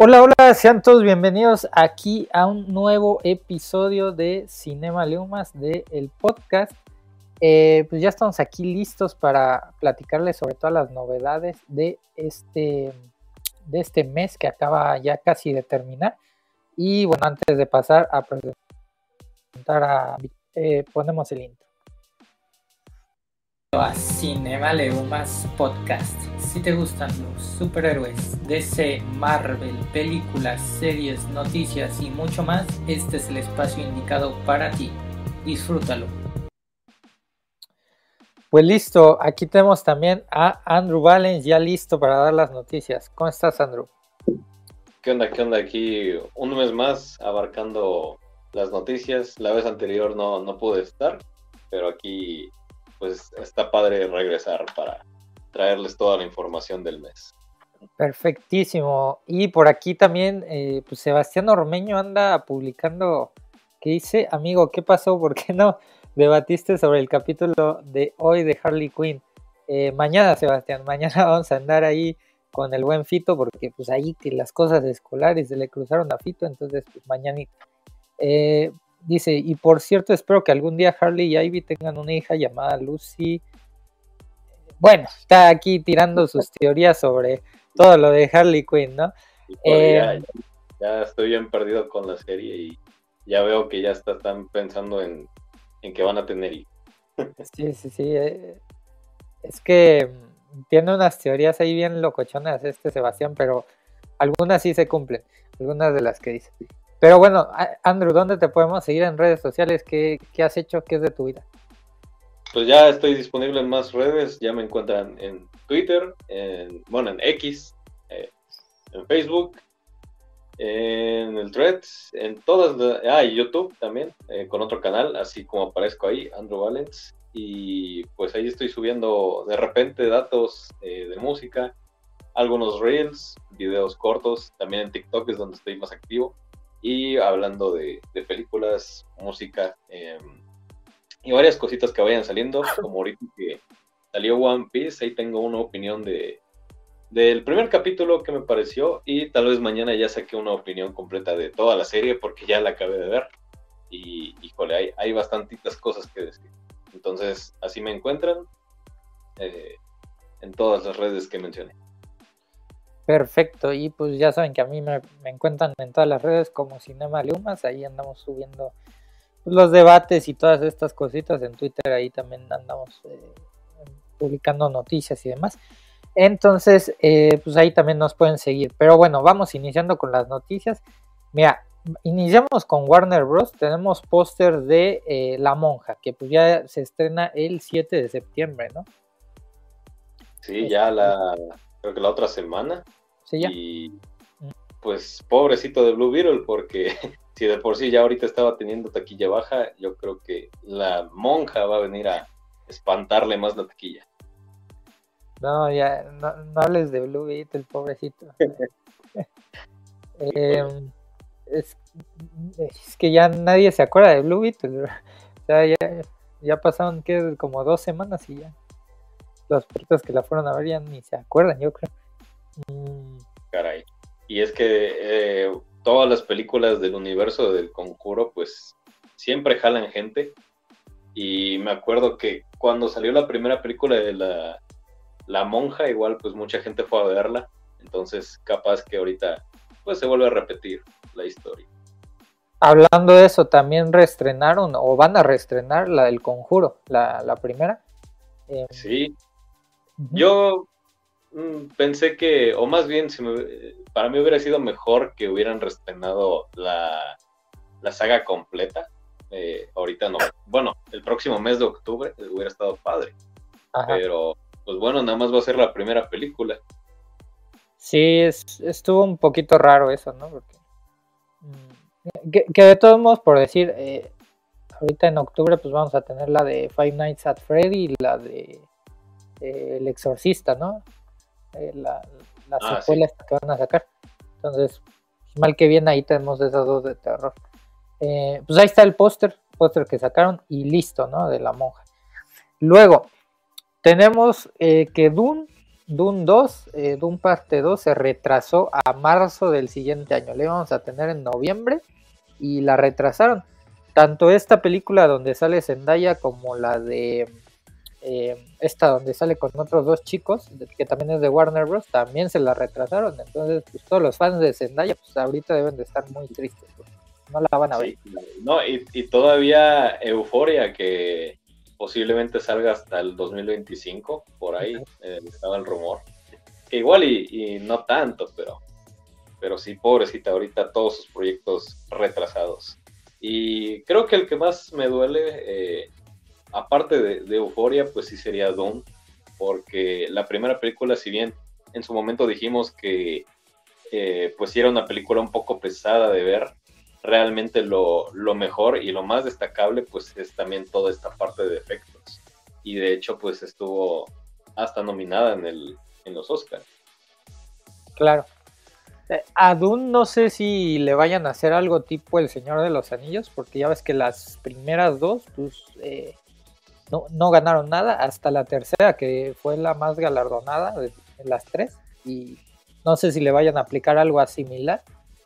Hola, hola, sean todos bienvenidos aquí a un nuevo episodio de Cinema Leumas de el podcast. Eh, pues ya estamos aquí listos para platicarles sobre todas las novedades de este, de este mes que acaba ya casi de terminar. Y bueno, antes de pasar a presentar a... Eh, ponemos el intro a Cinema Leumas Podcast. Si te gustan los superhéroes, DC, Marvel, películas, series, noticias y mucho más, este es el espacio indicado para ti. Disfrútalo. Pues listo, aquí tenemos también a Andrew Valens ya listo para dar las noticias. ¿Cómo estás, Andrew? ¿Qué onda? ¿Qué onda? Aquí un mes más abarcando las noticias. La vez anterior no, no pude estar, pero aquí pues está padre regresar para traerles toda la información del mes. Perfectísimo. Y por aquí también, eh, pues Sebastián Ormeño anda publicando que dice, amigo, ¿qué pasó? ¿Por qué no debatiste sobre el capítulo de hoy de Harley Quinn? Eh, mañana, Sebastián, mañana vamos a andar ahí con el buen Fito, porque pues ahí que las cosas escolares se le cruzaron a Fito, entonces pues mañana. Eh, Dice, y por cierto, espero que algún día Harley y Ivy tengan una hija llamada Lucy. Bueno, está aquí tirando sus teorías sobre todo lo de Harley Quinn, ¿no? Eh, ya, estoy bien perdido con la serie y ya veo que ya están pensando en, que van a tener hijos. Sí, sí, sí. Eh, es que tiene unas teorías ahí bien locochonas este Sebastián, pero algunas sí se cumplen, algunas de las que dice. Pero bueno, Andrew, ¿dónde te podemos seguir en redes sociales? ¿Qué, has hecho? ¿Qué es de tu vida? Pues ya estoy disponible en más redes, ya me encuentran en Twitter, en, bueno, en X, eh, en Facebook, en el Threads, en todas, ah, y YouTube también, eh, con otro canal, así como aparezco ahí, Andrew Valens, y pues ahí estoy subiendo de repente datos eh, de música, algunos reels, videos cortos, también en TikTok es donde estoy más activo y hablando de, películas, música em, y varias cositas que vayan saliendo, como ahorita que salió One Piece, ahí tengo una opinión de del primer capítulo que me pareció y tal vez mañana ya saqué una opinión completa de toda la serie porque ya la acabé de ver y híjole, hay, hay bastantitas cosas que decir. Entonces, así me encuentran eh, en todas las redes que mencioné. Perfecto, y pues ya saben que a mí me, encuentran en todas las redes como Cinema Lumas, ahí andamos subiendo pues, los debates y todas estas cositas en Twitter, ahí también andamos eh, publicando noticias y demás. Entonces, eh, pues ahí también nos pueden seguir. Pero bueno, vamos iniciando con las noticias. Mira, iniciamos con Warner Bros. Tenemos póster de eh, La Monja, que pues ya se estrena el 7 de septiembre, ¿no? Sí, ya la, creo que la otra semana. Y pues pobrecito de Blue Beetle, porque si de por sí ya ahorita estaba teniendo taquilla baja, yo creo que la monja va a venir a espantarle más la taquilla. No, ya, no, hables de Blue Beetle, pobrecito. Em, es, que ya nadie se acuerda de Blue Beetle. O sea, ya, ya pasaron que como dos semanas y ya los puertos que la fueron a ver ya ni se acuerdan, yo creo. Mm. Caray. Y es que eh, todas las películas del universo del conjuro, pues siempre jalan gente. Y me acuerdo que cuando salió la primera película de la, la monja, igual pues mucha gente fue a verla. Entonces capaz que ahorita pues se vuelve a repetir la historia. Hablando de eso, también reestrenaron o van a reestrenar la del conjuro, la, la primera. Eh, sí. Yo pensé que, o más bien, para mí hubiera sido mejor que hubieran reestrenado la, saga completa. Eh, ahorita no. Bueno, el próximo mes de octubre hubiera estado padre. Pero, pues bueno, nada más va a ser la primera película. Sí, estuvo un poquito raro eso, ¿no? Porque, mm, que, de todos modos, por decir, eh, ahorita en octubre pues vamos a tener la de Five Nights at Freddy y la de eh, El Exorcista, ¿no? Eh, la, la ah, secuela que van a sacar. Entonces, mal que bien, ahí tenemos esas dos de terror. Eh, pues ahí está el póster, póster que sacaron y listo, ¿no? De la monja. Luego, tenemos eh, que Dune Dune 2, eh, Dune parte 2 se retrasó a marzo del siguiente año. Le íbamos a tener en noviembre y la retrasaron. Tanto esta película donde sale Zendaya como la de eh, esta donde sale con otros dos chicos, que también es de Warner Bros., también se la retrasaron. Entonces, pues, todos los fans de Zendaya, pues ahorita deben de estar muy tristes. No la van a ver. no, y, todavía Euforia, que posiblemente salga hasta el 2025, por ahí eh, estaba el rumor. Que igual y, no tanto, pero, pero sí, pobrecita, ahorita todos sus proyectos retrasados. Y creo que el que más me duele eh, aparte de, Euforia, pues sí sería Doom, porque la primera película, si bien en su momento dijimos que eh, pues era una película un poco pesada de ver, realmente lo, mejor y lo más destacable pues es también toda esta parte de efectos. Y de hecho pues estuvo hasta nominada en, el, en los Oscars. Claro. Eh, a Dune no sé si le vayan a hacer algo tipo El Señor de los Anillos, porque ya ves que las primeras dos, pues eh, no, no ganaron nada hasta la tercera, que fue la más galardonada de, las tres. Y no sé si le vayan a aplicar algo similar.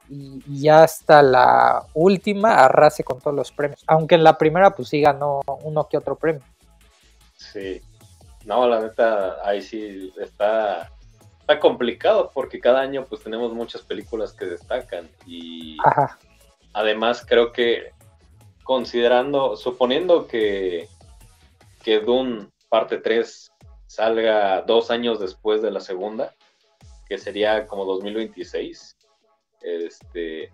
Y, ya hasta la última arrase con todos los premios. Aunque en la primera, pues sí ganó uno que otro premio. Sí. No, la neta, ahí sí está, está complicado porque cada año pues tenemos muchas películas que destacan. Y además creo que considerando, suponiendo que que Dune parte 3 salga dos años después de la segunda, que sería como 2026. Este,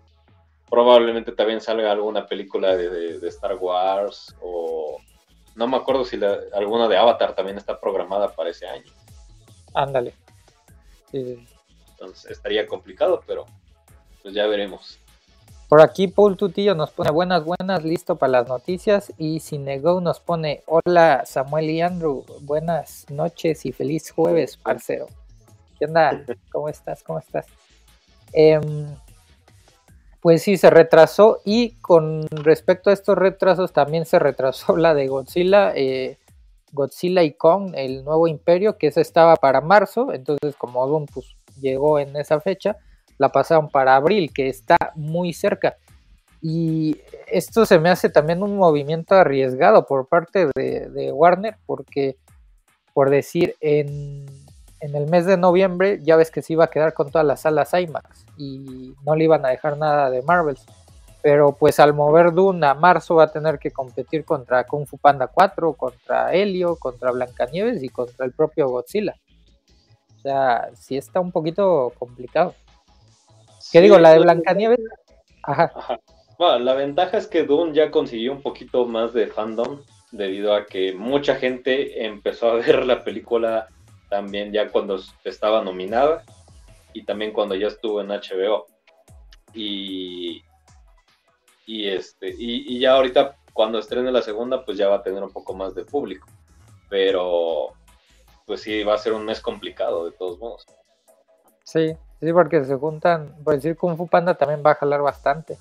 probablemente también salga alguna película de, Star Wars o no me acuerdo si alguna de Avatar también está programada para ese año. Ándale. Entonces estaría complicado, pero pues ya veremos. Por aquí Paul Tutillo nos pone buenas, buenas, listo para las noticias. Y Cinego nos pone hola Samuel y Andrew, buenas noches y feliz jueves, parcero. ¿Qué onda? ¿Cómo estás? ¿Cómo estás? Em, pues sí, se retrasó y con respecto a estos retrasos también se retrasó la de Godzilla, eh, Godzilla y Kong, el nuevo imperio, que esa estaba para marzo, entonces como Doom pues, llegó en esa fecha la pasaron para abril, que está muy cerca. Y esto se me hace también un movimiento arriesgado por parte de, Warner, porque, por decir, en, el mes de noviembre ya ves que se iba a quedar con todas las salas IMAX y no le iban a dejar nada de Marvels. Pero pues al mover Dune a marzo va a tener que competir contra Kung Fu Panda 4, contra Helio, contra Blancanieves y contra el propio Godzilla. O sea, sí está un poquito complicado. ¿Qué digo? La de Blancanieves. Ajá. Bueno, la ventaja es que Dune ya consiguió un poquito más de fandom debido a que mucha gente empezó a ver la película también ya cuando estaba nominada y también cuando ya estuvo en HBO. Y, y este y, y ya ahorita cuando estrene la segunda pues ya va a tener un poco más de público. Pero pues sí va a ser un mes complicado de todos modos. Sí, Sí, porque se juntan, por decir Kung Fu Panda también va a jalar bastante.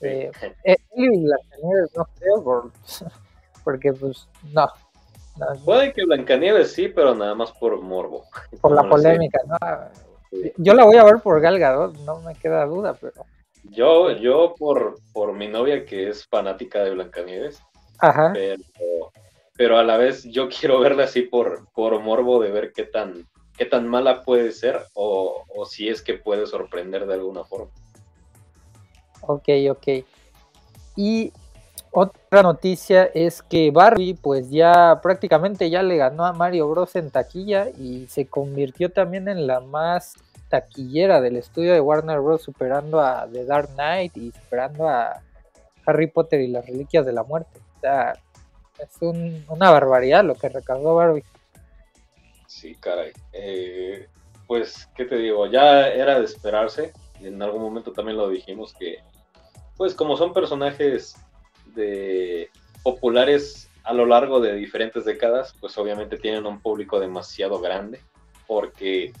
Eh, eh y Blancanieves no creo, porque pues no, Puede que Blancanieves sí, pero nada más por morbo. Por la polémica, ¿no? Yo la voy a ver por Gal no me queda duda, pero... Yo, yo por, por mi novia que es fanática de Blancanieves, Ajá. Pero, pero a la vez yo quiero verla así por, por morbo de ver qué tan qué tan mala puede ser o, si es que puede sorprender de alguna forma. Ok, ok. Y otra noticia es que Barbie pues ya prácticamente ya le ganó a Mario Bros en taquilla y se convirtió también en la más taquillera del estudio de Warner Bros. superando a The Dark Knight y superando a Harry Potter y las Reliquias de la Muerte. O sea, es una barbaridad lo que recaudó Barbie. Sí, caray. Eh, pues, ¿qué te digo? Ya era de esperarse. En algún momento también lo dijimos que, pues, como son personajes de populares a lo largo de diferentes décadas, pues obviamente tienen un público demasiado grande, porque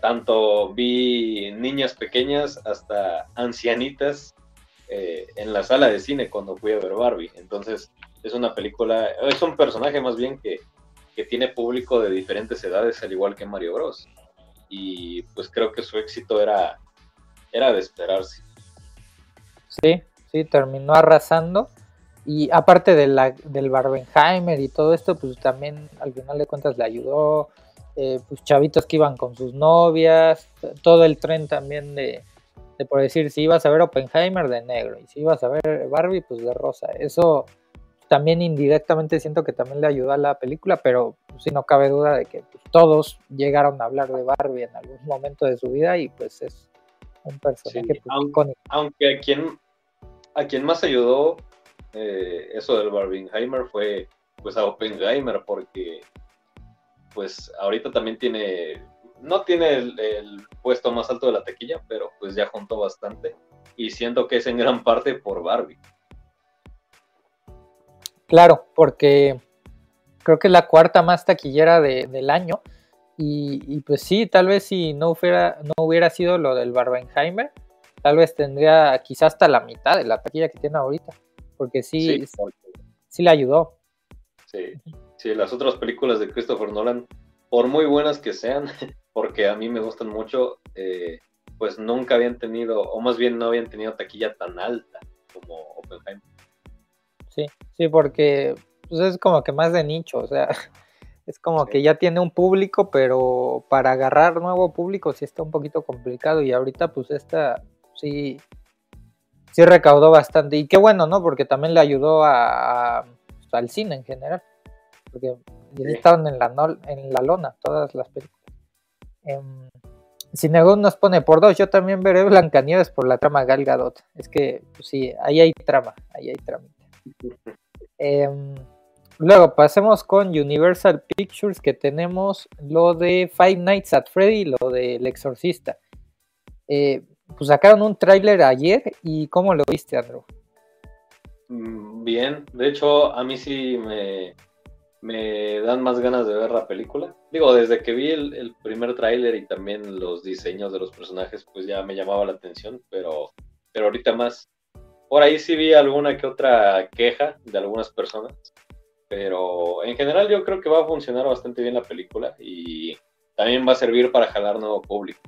tanto vi niñas pequeñas hasta ancianitas eh, en la sala de cine cuando fui a ver Barbie. Entonces, es una película, es un personaje más bien que que tiene público de diferentes edades, al igual que Mario Bros. Y pues creo que su éxito era, era de esperarse. Sí, sí, terminó arrasando. Y aparte de la, del Barbenheimer y todo esto, pues también al final de cuentas le ayudó. Eh, pues chavitos que iban con sus novias, todo el tren también de, de por decir, si ibas a ver Oppenheimer de negro y si ibas a ver Barbie, pues de rosa. Eso también indirectamente siento que también le ayuda a la película, pero pues, sí no cabe duda de que pues, todos llegaron a hablar de Barbie en algún momento de su vida y pues es un personaje pues, aunque, aunque, a quien a quien más ayudó eh, eso del Barbenheimer fue pues a Oppenheimer porque pues ahorita también tiene no tiene el, el, puesto más alto de la taquilla, pero pues ya juntó bastante y siento que es en gran parte por Barbie. Claro, porque creo que es la cuarta más taquillera del año. Y, pues sí, tal vez si no hubiera, no hubiera sido lo del Barbenheimer, tal vez tendría quizás hasta la mitad de la taquilla que tiene ahorita. Porque sí, sí, le ayudó. Sí, sí, las otras películas de Christopher Nolan, por muy buenas que sean, porque a mí me gustan mucho, eh, pues nunca habían tenido, o más bien no habían tenido taquilla tan alta como Oppenheimer. Sí, sí, porque pues, es como que más de nicho, o sea, es como que ya tiene un público, pero para agarrar nuevo público sí está un poquito complicado y ahorita pues esta sí, sí recaudó bastante y qué bueno, ¿no? Porque también le ayudó a, pues, al cine en general, porque estaban en la, en la lona todas las películas. Eh, nos pone por dos, yo también veré Blancanieves por la trama Gal Gadot. Es que, pues sí, ahí hay trama, ahí hay trama. Em, luego pasemos con Universal Pictures, que tenemos lo de Five Nights at Freddy, lo de El Exorcista. Eh, pues sacaron un tráiler ayer y ¿cómo lo viste, Andrew? Mm, bien, de hecho a mí sí me, me dan más ganas de ver la película. Digo, desde que vi el, el primer tráiler y también los diseños de los personajes, pues ya me llamaba la atención, pero, pero ahorita más. Por ahí sí vi alguna que otra queja de algunas personas, pero en general yo creo que va a funcionar bastante bien la película y también va a servir para jalar nuevo público,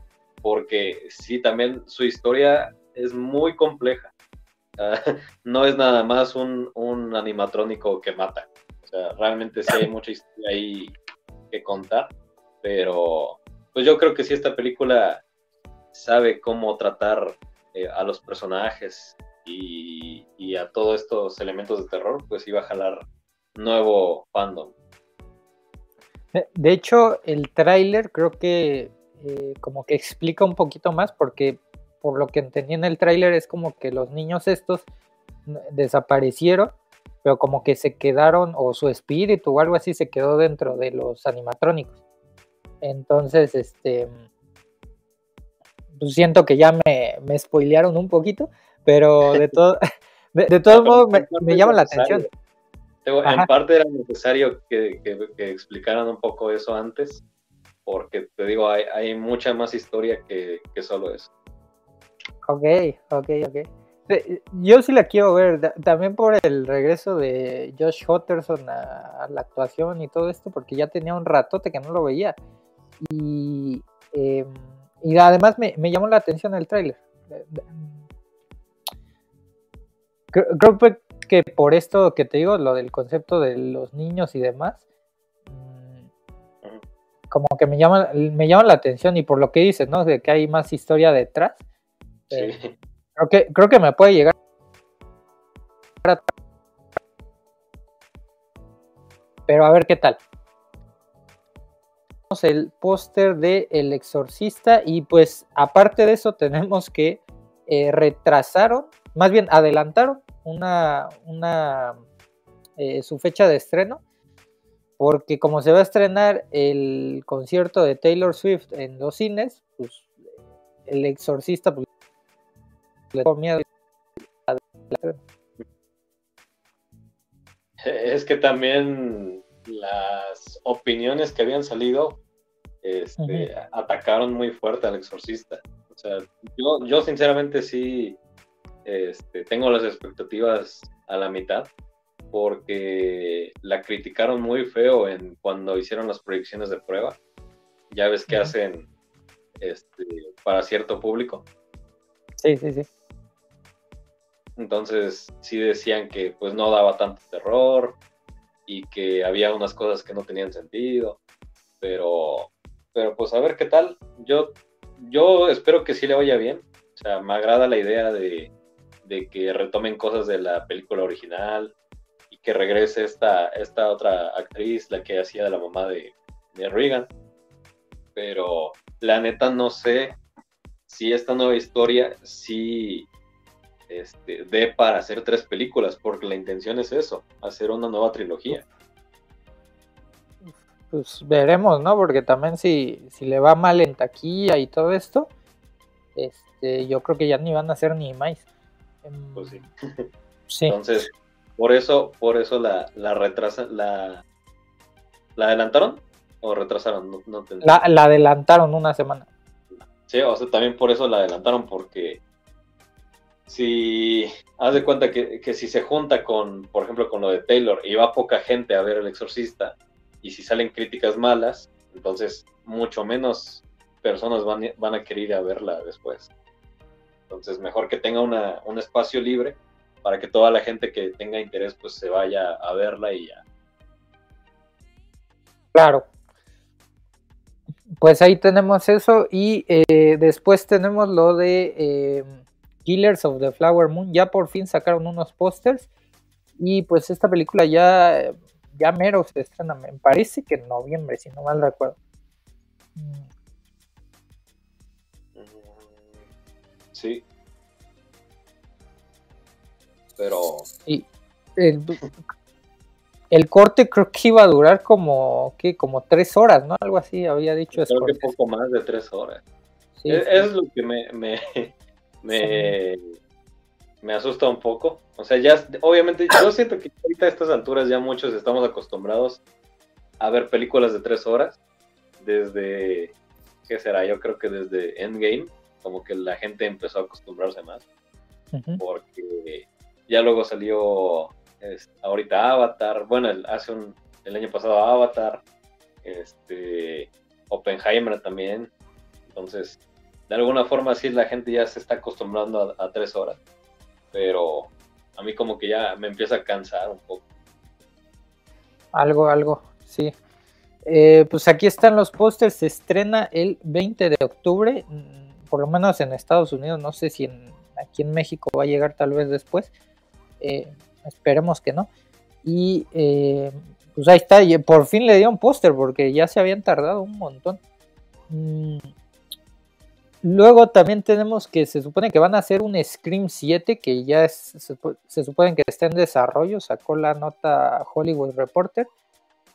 porque sí, también su historia es muy compleja. no es nada más un, un animatrónico que mata sea, realmente sí hay mucha historia ahí que contar, pero pues yo creo que si esta película sabe cómo tratar eh, a los personajes y, a todos estos elementos de terror, pues iba a jalar nuevo fandom. De hecho, el tráiler creo que eh, como que explica un poquito más porque por lo que entendí en el tráiler es como que los niños estos desaparecieron pero como que se quedaron, o su espíritu o algo así se quedó dentro de los animatrónicos. Entonces, este, pues siento que ya me, me spoilearon un poquito, pero de todo, de, todos modos me, llama la atención. En parte era necesario que, que, explicaran un poco eso antes, porque te digo, hay, hay mucha más historia que, que solo eso. Ok, ok, ok. Yo sí la quiero ver, también por el regreso de Josh Hutcherson a, la actuación y todo esto, porque ya tenía un ratote que no lo veía. Y, em, y además me, llamó la atención el tráiler. Creo, que por esto que te digo, lo del concepto de los niños y demás, mm, como que me llama, me llama la atención y por lo que dices, ¿no? De que hay más historia detrás. Sí. Eh, Creo que, creo que me puede llegar. Pero a ver qué tal. Tenemos el póster de El Exorcista y pues aparte de eso tenemos que eh, retrasaron, más bien adelantaron una, una eh, su fecha de estreno porque como se va a estrenar el concierto de Taylor Swift en los cines, pues el exorcista pues, es que también las opiniones que habían salido este, atacaron muy fuerte al exorcista. O sea, yo, sinceramente sí este, tengo las expectativas a la mitad, porque la criticaron muy feo en cuando hicieron las proyecciones de prueba. Ya ves que hacen este, para cierto público. Sí, sí, sí. Entonces sí decían que pues no daba tanto terror y que había unas cosas que no tenían sentido, pero, pero pues a ver qué tal. Yo, yo espero que sí le vaya bien. O sea, me agrada la idea de, de que retomen cosas de la película original y que regrese esta, esta otra actriz, la que hacía de la mamá de, de Reagan. Pero la neta no sé si esta nueva historia sí este, de para hacer tres películas, porque la intención es eso, hacer una nueva trilogía. Pues veremos, ¿no? Porque también si, si le va mal en taquilla y todo esto, este, yo creo que ya ni van a hacer ni más. Em, pues sí. Entonces, por eso, por eso la, la retrasa, la, la adelantaron o retrasaron, no, la, la adelantaron una semana. Sí, o sea, también por eso la adelantaron, porque si haz de cuenta que, si se junta con, por ejemplo, con lo de Taylor y va poca gente a ver El Exorcista y si salen críticas malas, entonces mucho menos personas van, van a querer ir a verla después. Entonces mejor que tenga una, un espacio libre para que toda la gente que tenga interés pues se vaya a verla y ya. Claro. Pues ahí tenemos eso y eh, después tenemos lo de... Eh, Killers of the Flower Moon. Ya por fin sacaron unos pósters. Y pues esta película ya, ya mero se estrena. Me parece que en noviembre, si no mal recuerdo. Sí. Pero. Y el, el, corte creo que iba a durar como, ¿qué? como tres horas, ¿no? Algo así había dicho. Creo que poco más de tres horas. es, lo que me, me, me asusta un poco. O sea, ya, obviamente, yo siento que ahorita a estas alturas ya muchos estamos acostumbrados a ver películas de tres horas. Desde, ¿qué será? Yo creo que desde Endgame, como que la gente empezó a acostumbrarse más. Porque ya luego salió ahorita Avatar, bueno, hace un, el año pasado Avatar, este, Oppenheimer también. Entonces, de alguna forma sí la gente ya se está acostumbrando a, tres horas, pero a mí como que ya me empieza a cansar un poco. Algo, algo, sí. Eh, pues aquí están los pósters, se estrena el 20 de octubre, por lo menos en Estados Unidos, no sé si aquí en México va a llegar tal vez después, eh, esperemos que no. Y eh, pues ahí está, por fin le dio un póster porque ya se habían tardado un montón. Mm, Luego también tenemos que se supone que van a hacer un Scream 7 que ya se, supone que está en desarrollo, sacó la nota Hollywood Reporter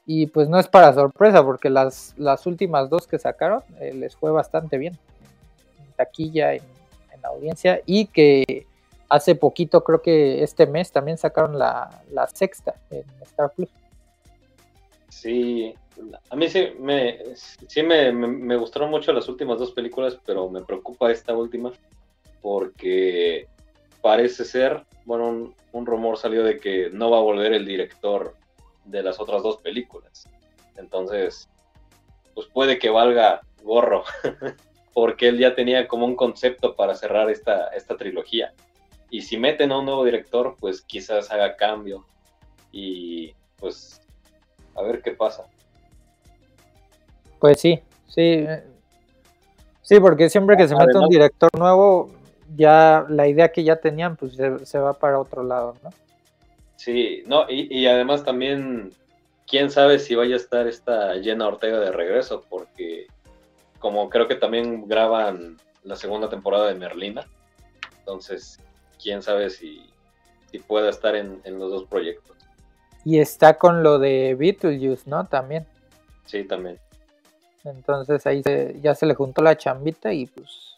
y pues no es para sorpresa porque las, las últimas dos que sacaron eh, les fue bastante bien en taquilla, en, audiencia y que hace poquito creo que este mes también sacaron la, sexta en Star Plus. Sí, a mí sí, me, sí me, gustaron mucho las últimas dos películas, pero me preocupa esta última porque parece ser, bueno, un, rumor salió de que no va a volver el director de las otras dos películas. Entonces, pues puede que valga gorro, porque él ya tenía como un concepto para cerrar esta, esta trilogía. Y si meten a un nuevo director, pues quizás haga cambio y pues a ver qué pasa. Pues sí, sí. Sí, porque siempre que se mete un director nuevo, ya la idea que ya tenían, pues se, va para otro lado, ¿no? Sí, no, y, además también, quién sabe si vaya a estar esta Jenna Ortega de regreso, porque como creo que también graban la segunda temporada de Merlina, entonces, quién sabe si, si pueda estar en, en los dos proyectos. Y está con lo de Beetlejuice, ¿no? También. Sí, también. Entonces ahí ya se le juntó la chambita y pues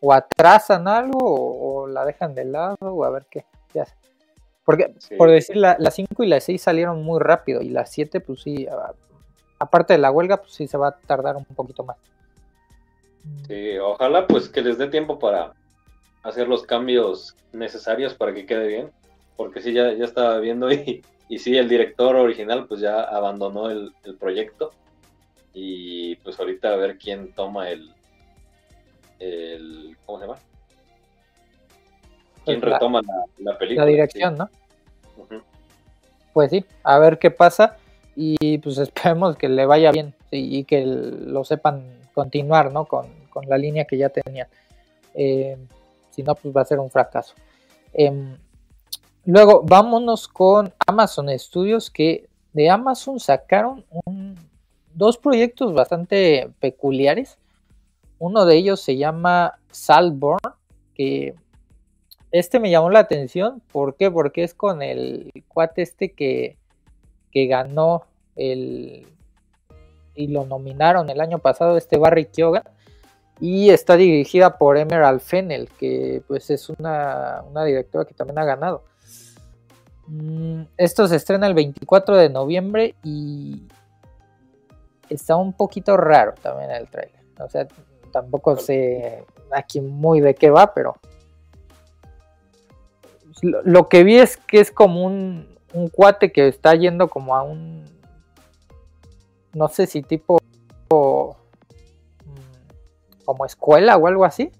o atrasan algo o, la dejan de lado o a ver qué. Ya. Porque por decir, las la 5 y la 6 salieron muy rápido y las 7 pues sí, aparte de la huelga pues sí se va a tardar un poquito más. Sí, ojalá pues que les dé tiempo para hacer los cambios necesarios para que quede bien porque sí, ya, ya estaba viendo y, y sí, el director original pues ya abandonó el, proyecto y pues ahorita a ver quién toma el, el ¿cómo se llama? ¿Quién pues retoma la, película? La dirección, ¿no? Pues sí, a ver qué pasa y pues esperemos que le vaya bien y que lo sepan continuar, ¿no? Con, con la línea que ya tenían. Eh, si no, pues va a ser un fracaso. Em, luego, vámonos con Amazon Studios, que de Amazon sacaron dos proyectos bastante peculiares. Uno de ellos se llama Salborn, que este me llamó la atención. ¿Por qué? Porque es con el cuate este que, que ganó el y lo nominaron el año pasado, este Barry Kyoga y está dirigida por Emerald Fennel, que pues es una, directora que también ha ganado. Mm, esto se estrena el 24 de noviembre y está un poquito raro también el trailer. O sea, tampoco sé aquí muy de qué va, pero lo, que vi es que es como un, un cuate que está yendo como a un, no sé si tipo como escuela o algo así.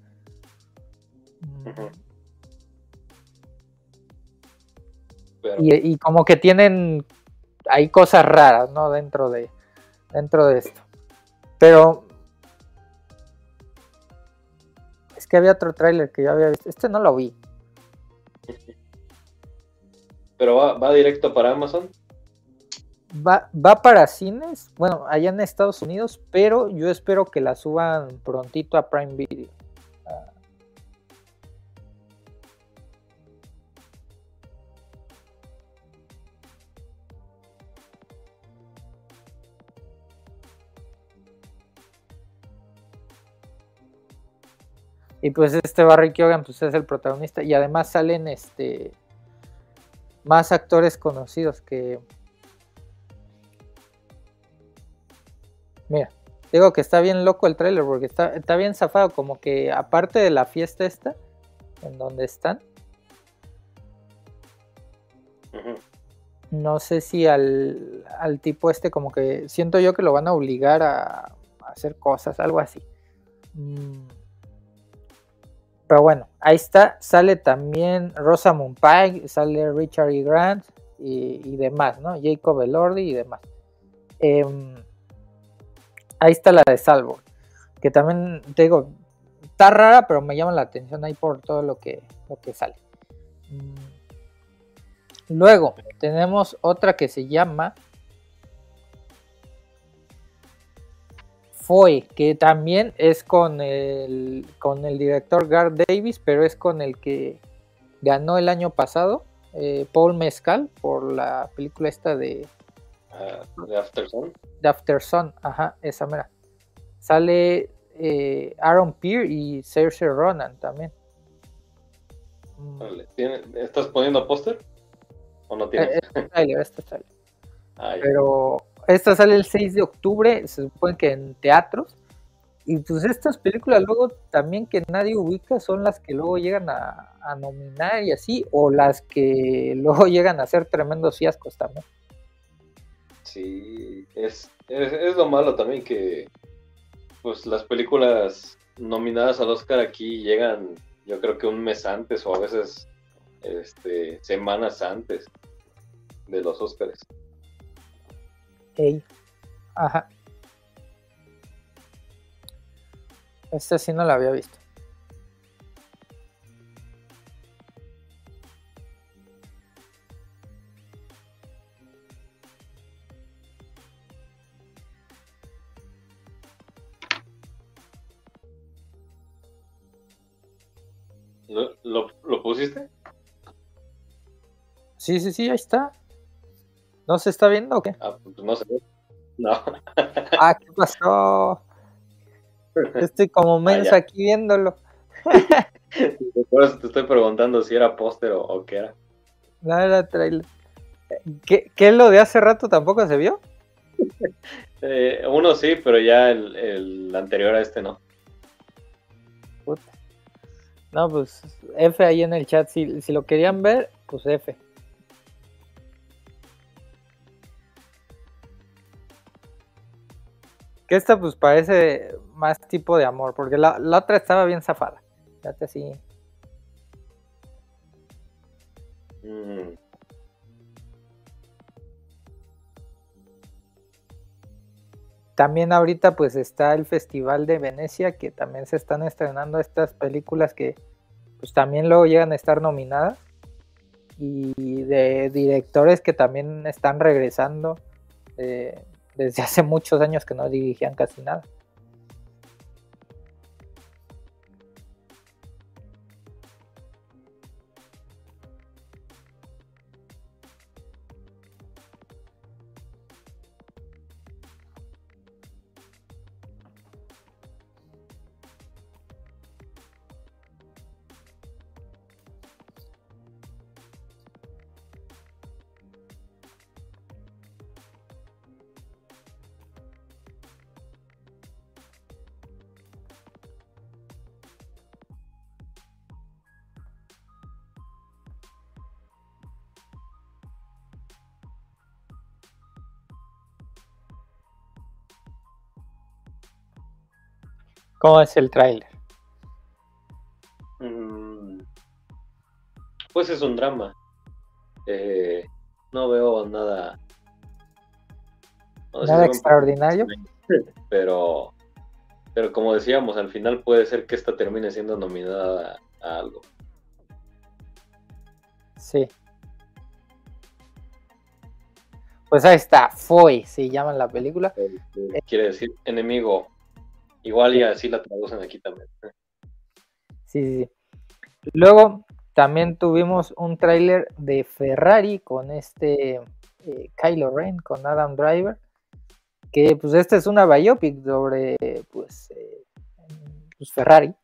y, como que tienen hay cosas raras, ¿no? Dentro de dentro de esto. Pero es que había otro tráiler que yo había visto. Este no lo vi. Pero va, va directo para Amazon. Va, para cines, bueno, allá en Estados Unidos, pero yo espero que la suban prontito a Prime Video. Y pues este Barry Keoghan pues es el protagonista y además salen este más actores conocidos que Mira, digo que está bien loco el trailer porque está, está bien zafado, como que aparte de la fiesta esta, en donde están, no sé si al, tipo este como que siento yo que lo van a obligar a, hacer cosas, algo así. Mm. Pero bueno, ahí está, sale también Rosamund Pike, sale Richard E. Grant y, demás, ¿no? Jacob Elordi y demás. Em, ahí está la de Salvo, que también te digo, está rara, pero me llama la atención ahí por todo lo que, lo que sale. Mm. Luego tenemos otra que se llama Foy, que también es con el, con el director Gar Davis, pero es con el que ganó el año pasado, eh, Paul Mezcal, por la película esta de de After Sun. De After Sun, ajá, esa mera. Sale eh, Aaron Peer y Cersei Ronan también. Mm. ¿Estás poniendo póster? ¿O no tienes? Eh, este trailer, este trailer. Ah, Pero esta sale el 6 de octubre, se supone que en teatros. Y pues estas películas luego también que nadie ubica son las que luego llegan a, a nominar y así, o las que luego llegan a ser tremendos fiascos también. Sí, es, es, lo malo también que pues las películas nominadas al Oscar aquí llegan yo creo que un mes antes o a veces este, semanas antes de los Oscars. Ey. Ajá. Esta sí no la había visto. Sí, sí, sí, ahí está. ¿No se está viendo o qué? Ah, pues no sé. No. ah, ¿qué pasó? Estoy como ah, mensa aquí viéndolo. Por eso te estoy preguntando si era póster o, qué era. No era trailer. ¿Qué, ¿Qué lo de hace rato tampoco se vio? Eh, uno sí, pero ya el, el anterior a este no. No, pues F ahí en el chat. Si, lo querían ver, pues F. Que esta pues parece más tipo de amor, porque la, la otra estaba bien zafada. Fíjate así. Mm, También ahorita pues está el Festival de Venecia, que también se están estrenando estas películas que pues también luego llegan a estar nominadas. Y de directores que también están regresando eh, desde hace muchos años que no dirigían casi nada. ¿Cómo es el tráiler? mm, Pues es un drama. Eh, no veo nada. no sé si Nada extraordinario. Pero, pero como decíamos, al final puede ser que esta termine siendo nominada a algo. Sí. Pues ahí está, Foy se llama la película. Eh, Quiere decir enemigo. Igual y así la traducen aquí también. Sí, sí, sí. Luego también tuvimos un tráiler de Ferrari con este eh, Kylo Ren, con Adam Driver. Que pues esta es una biopic sobre pues, eh, pues, Ferrari.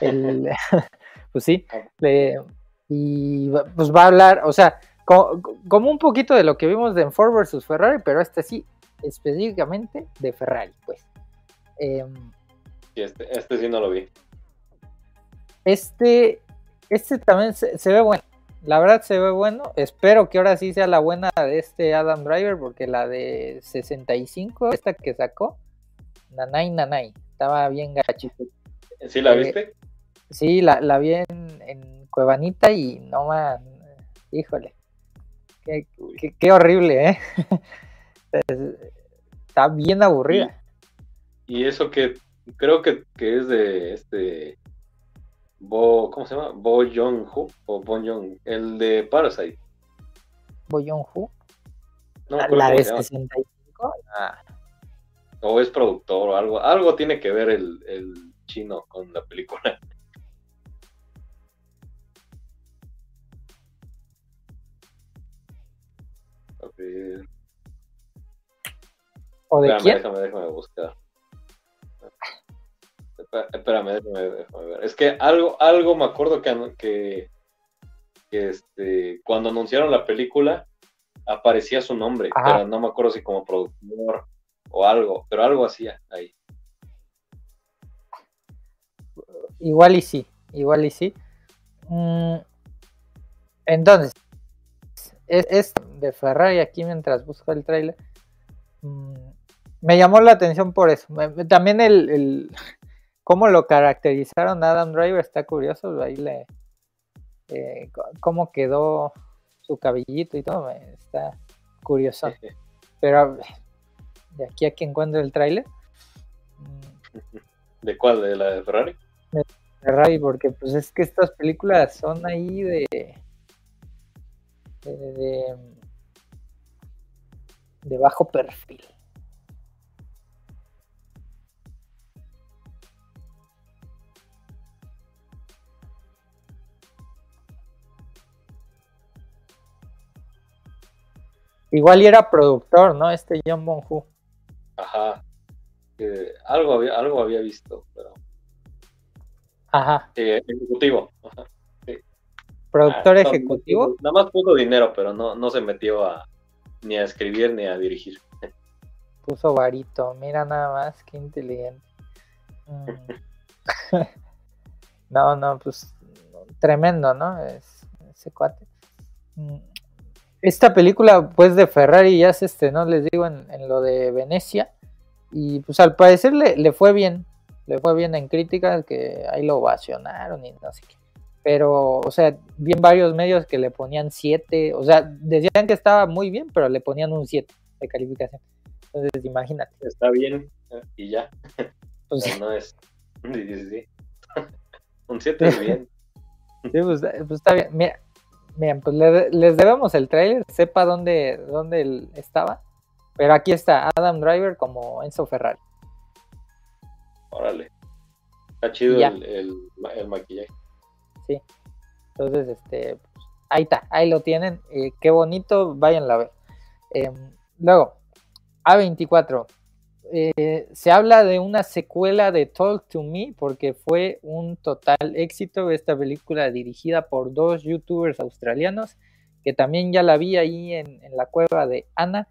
El- pues sí. le- y pues va a hablar, o sea, co- como, un poquito de lo que vimos de Ford versus Ferrari, pero este sí, específicamente de Ferrari, pues. Em, Sí, este, este sí no lo vi. Este, este también se, se ve bueno. La verdad se ve bueno. Espero que ahora sí sea la buena de este Adam Driver, porque la de 65, esta que sacó, Nanay Nanay, estaba bien gacha. ¿Sí la Eh, viste? Sí, la, la vi en, en Cuevanita y no man, híjole, qué, qué- qué horrible, ¿eh? Es- Está bien aburrida. Y eso que creo que, que es de este Bo, ¿cómo se llama? Bo Jong Ho o Bon Jong, el de Parasite. No me la, de se llama. 65. ah, O es productor o algo. Algo tiene que ver el, el chino con la película. A ver. ¿O de Espérame, quién? déjame, déjame buscar. Espé- Espérame, déjame, déjame ver. Es que algo, algo me acuerdo que, anu- que, que, este, cuando anunciaron la película aparecía su nombre, Ajá. pero no me acuerdo si como productor o algo, pero algo hacía ahí. Igual y sí, igual y sí. Mm, entonces, es, es de Ferrari aquí mientras busco el trailer. mm, me llamó la atención por eso. También el, el- cómo lo caracterizaron a Adam Driver está curioso. Ahí le eh, cómo quedó su cabellito y todo, me- está curioso. Pero de aquí a que encuentre el trailer. mm, ¿De cuál? ¿De la de Ferrari? Ferrari, porque pues es que estas películas son ahí de de, de, de bajo perfil. Igual y era productor, ¿no? Este John Bonhu. Ajá. Algo, había, algo había visto, pero... Ajá. Sí, ejecutivo. Ajá. Productor Ah, no, ejecutivo. Nada más puso dinero, pero no, no se metió a ni a escribir ni a dirigir. Puso varito. Mira nada más, qué inteligente. Mm. no, no, pues tremendo, ¿no? Es, ese cuate. Mm. Esta película, pues, de Ferrari ya se estrenó, les digo, en, en lo de Venecia. Y pues al parecer le, le fue bien, le fue bien en críticas, que ahí lo ovacionaron y no sé qué. Pero, o sea, vi en varios medios que le ponían 7, o sea, decían que estaba muy bien, pero le ponían un 7 de calificación. Entonces, imagínate. Está bien y ya. Pues, no es. Sí, sí, un 7 es bien. Sí, pues, pues está bien. Mira, Bien, pues les debemos el trailer, sepa dónde, dónde estaba. Pero aquí está Adam Driver como Enzo Ferrari. Órale. Está chido el, el, maquillaje. Sí. Entonces, este, pues, ahí está, ahí lo tienen. Eh, qué bonito, váyanla a ver. Em, luego, A24. Eh, se habla de una secuela de Talk to Me porque fue un total éxito esta película dirigida por dos youtubers australianos que también ya la vi ahí en, la cueva de Ana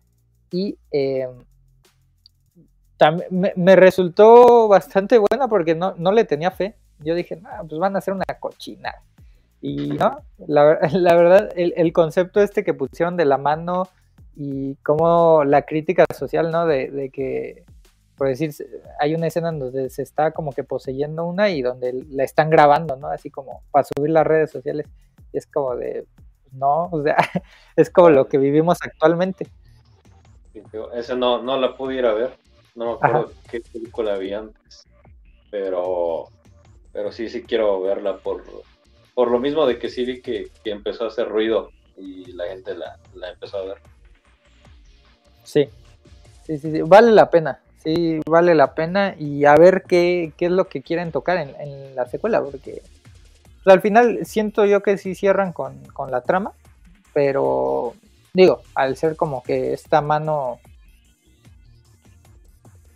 y eh, me, resultó bastante buena porque no, no le tenía fe. Yo dije, pues van a hacer una cochina. Y no, la, verdad, el, el, concepto este que pusieron de la mano y como la crítica social, ¿no? De, de, que, por decir, hay una escena en donde se está como que poseyendo una y donde la están grabando, ¿no? Así como para subir las redes sociales. Y es como de, no, o sea, es como lo que vivimos actualmente. Esa no, no la pudiera ver, no me acuerdo qué película vi antes, pero, pero sí, sí quiero verla por, por lo mismo de que sí vi que, que empezó a hacer ruido y la gente la, la empezó a ver. Sí. sí, sí, vale la pena, sí, vale la pena y a ver qué, es lo que quieren tocar en, la secuela, porque pues, al final siento yo que sí cierran con, la trama, pero digo, al ser como que esta mano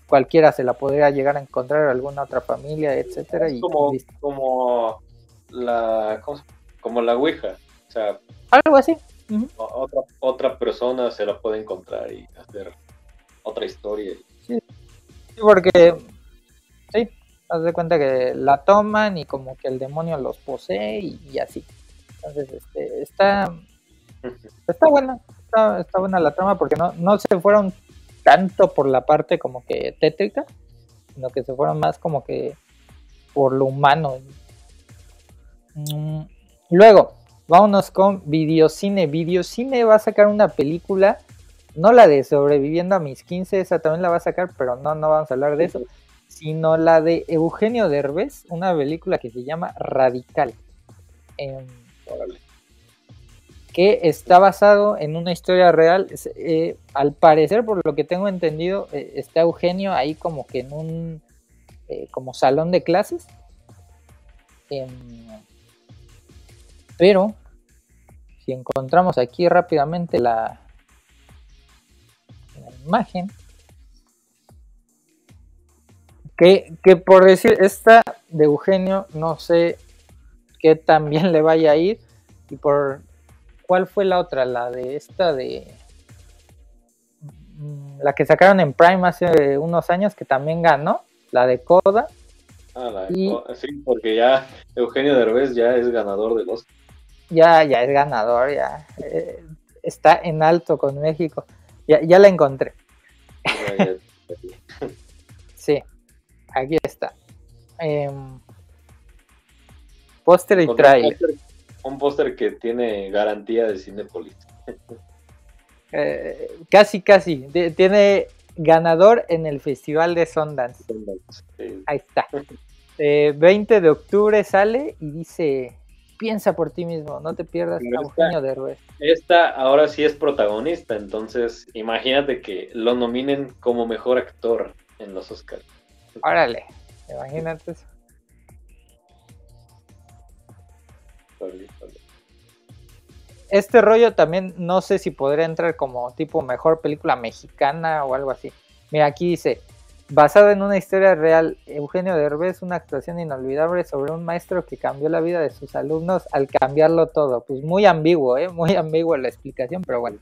cualquiera se la podría llegar a encontrar alguna otra familia, etcétera. y como, como la como la Ouija, o sea, algo así otra, otra persona se la puede encontrar y hacer otra historia. Sí, porque sí, haz de cuenta que la toman y como que el demonio los posee y, así. Entonces, este, está, está buena, está, está, buena la trama porque no, no se fueron tanto por la parte como que tétrica, sino que se fueron más como que por lo humano. Mm, luego, Vámonos con Videocine. Videocine va a sacar una película, no la de Sobreviviendo a mis 15, esa también la va a sacar, pero no, no vamos a hablar de eso, sino la de Eugenio Derbez, una película que se llama Radical. Em, que está basado en una historia real. Eh, al parecer, por lo que tengo entendido, eh, está Eugenio ahí como que en un eh, como salón de clases. Em, pero si encontramos aquí rápidamente la, imagen, que, por decir, esta de Eugenio, no sé qué tan bien le vaya a ir, y por cuál fue la otra, la de esta de mm, la que sacaron en Prime hace unos años que también ganó, la de Coda. Ah, la de Sí, porque ya Eugenio Derbez ya es ganador de los ya, ya es ganador, ya eh, está en alto con México. Ya, ya la encontré. sí, aquí está. Em, póster y trailer. Un póster que tiene garantía de Cinepolis. eh, casi, casi. tiene ganador en el Festival de Sundance. Ahí está. 20 eh, de octubre sale y dice piensa por ti mismo, no te pierdas a Eugenio Derbez. Esta ahora sí es protagonista, entonces imagínate que lo nominen como mejor actor en los Oscars. Órale, imagínate eso. Este rollo también no sé si podría entrar como tipo mejor película mexicana o algo así. Mira, aquí dice, Basado en una historia real, Eugenio Derbez, una actuación inolvidable sobre un maestro que cambió la vida de sus alumnos al cambiarlo todo. Pues muy ambiguo, ¿eh? Muy ambiguo la explicación, pero bueno.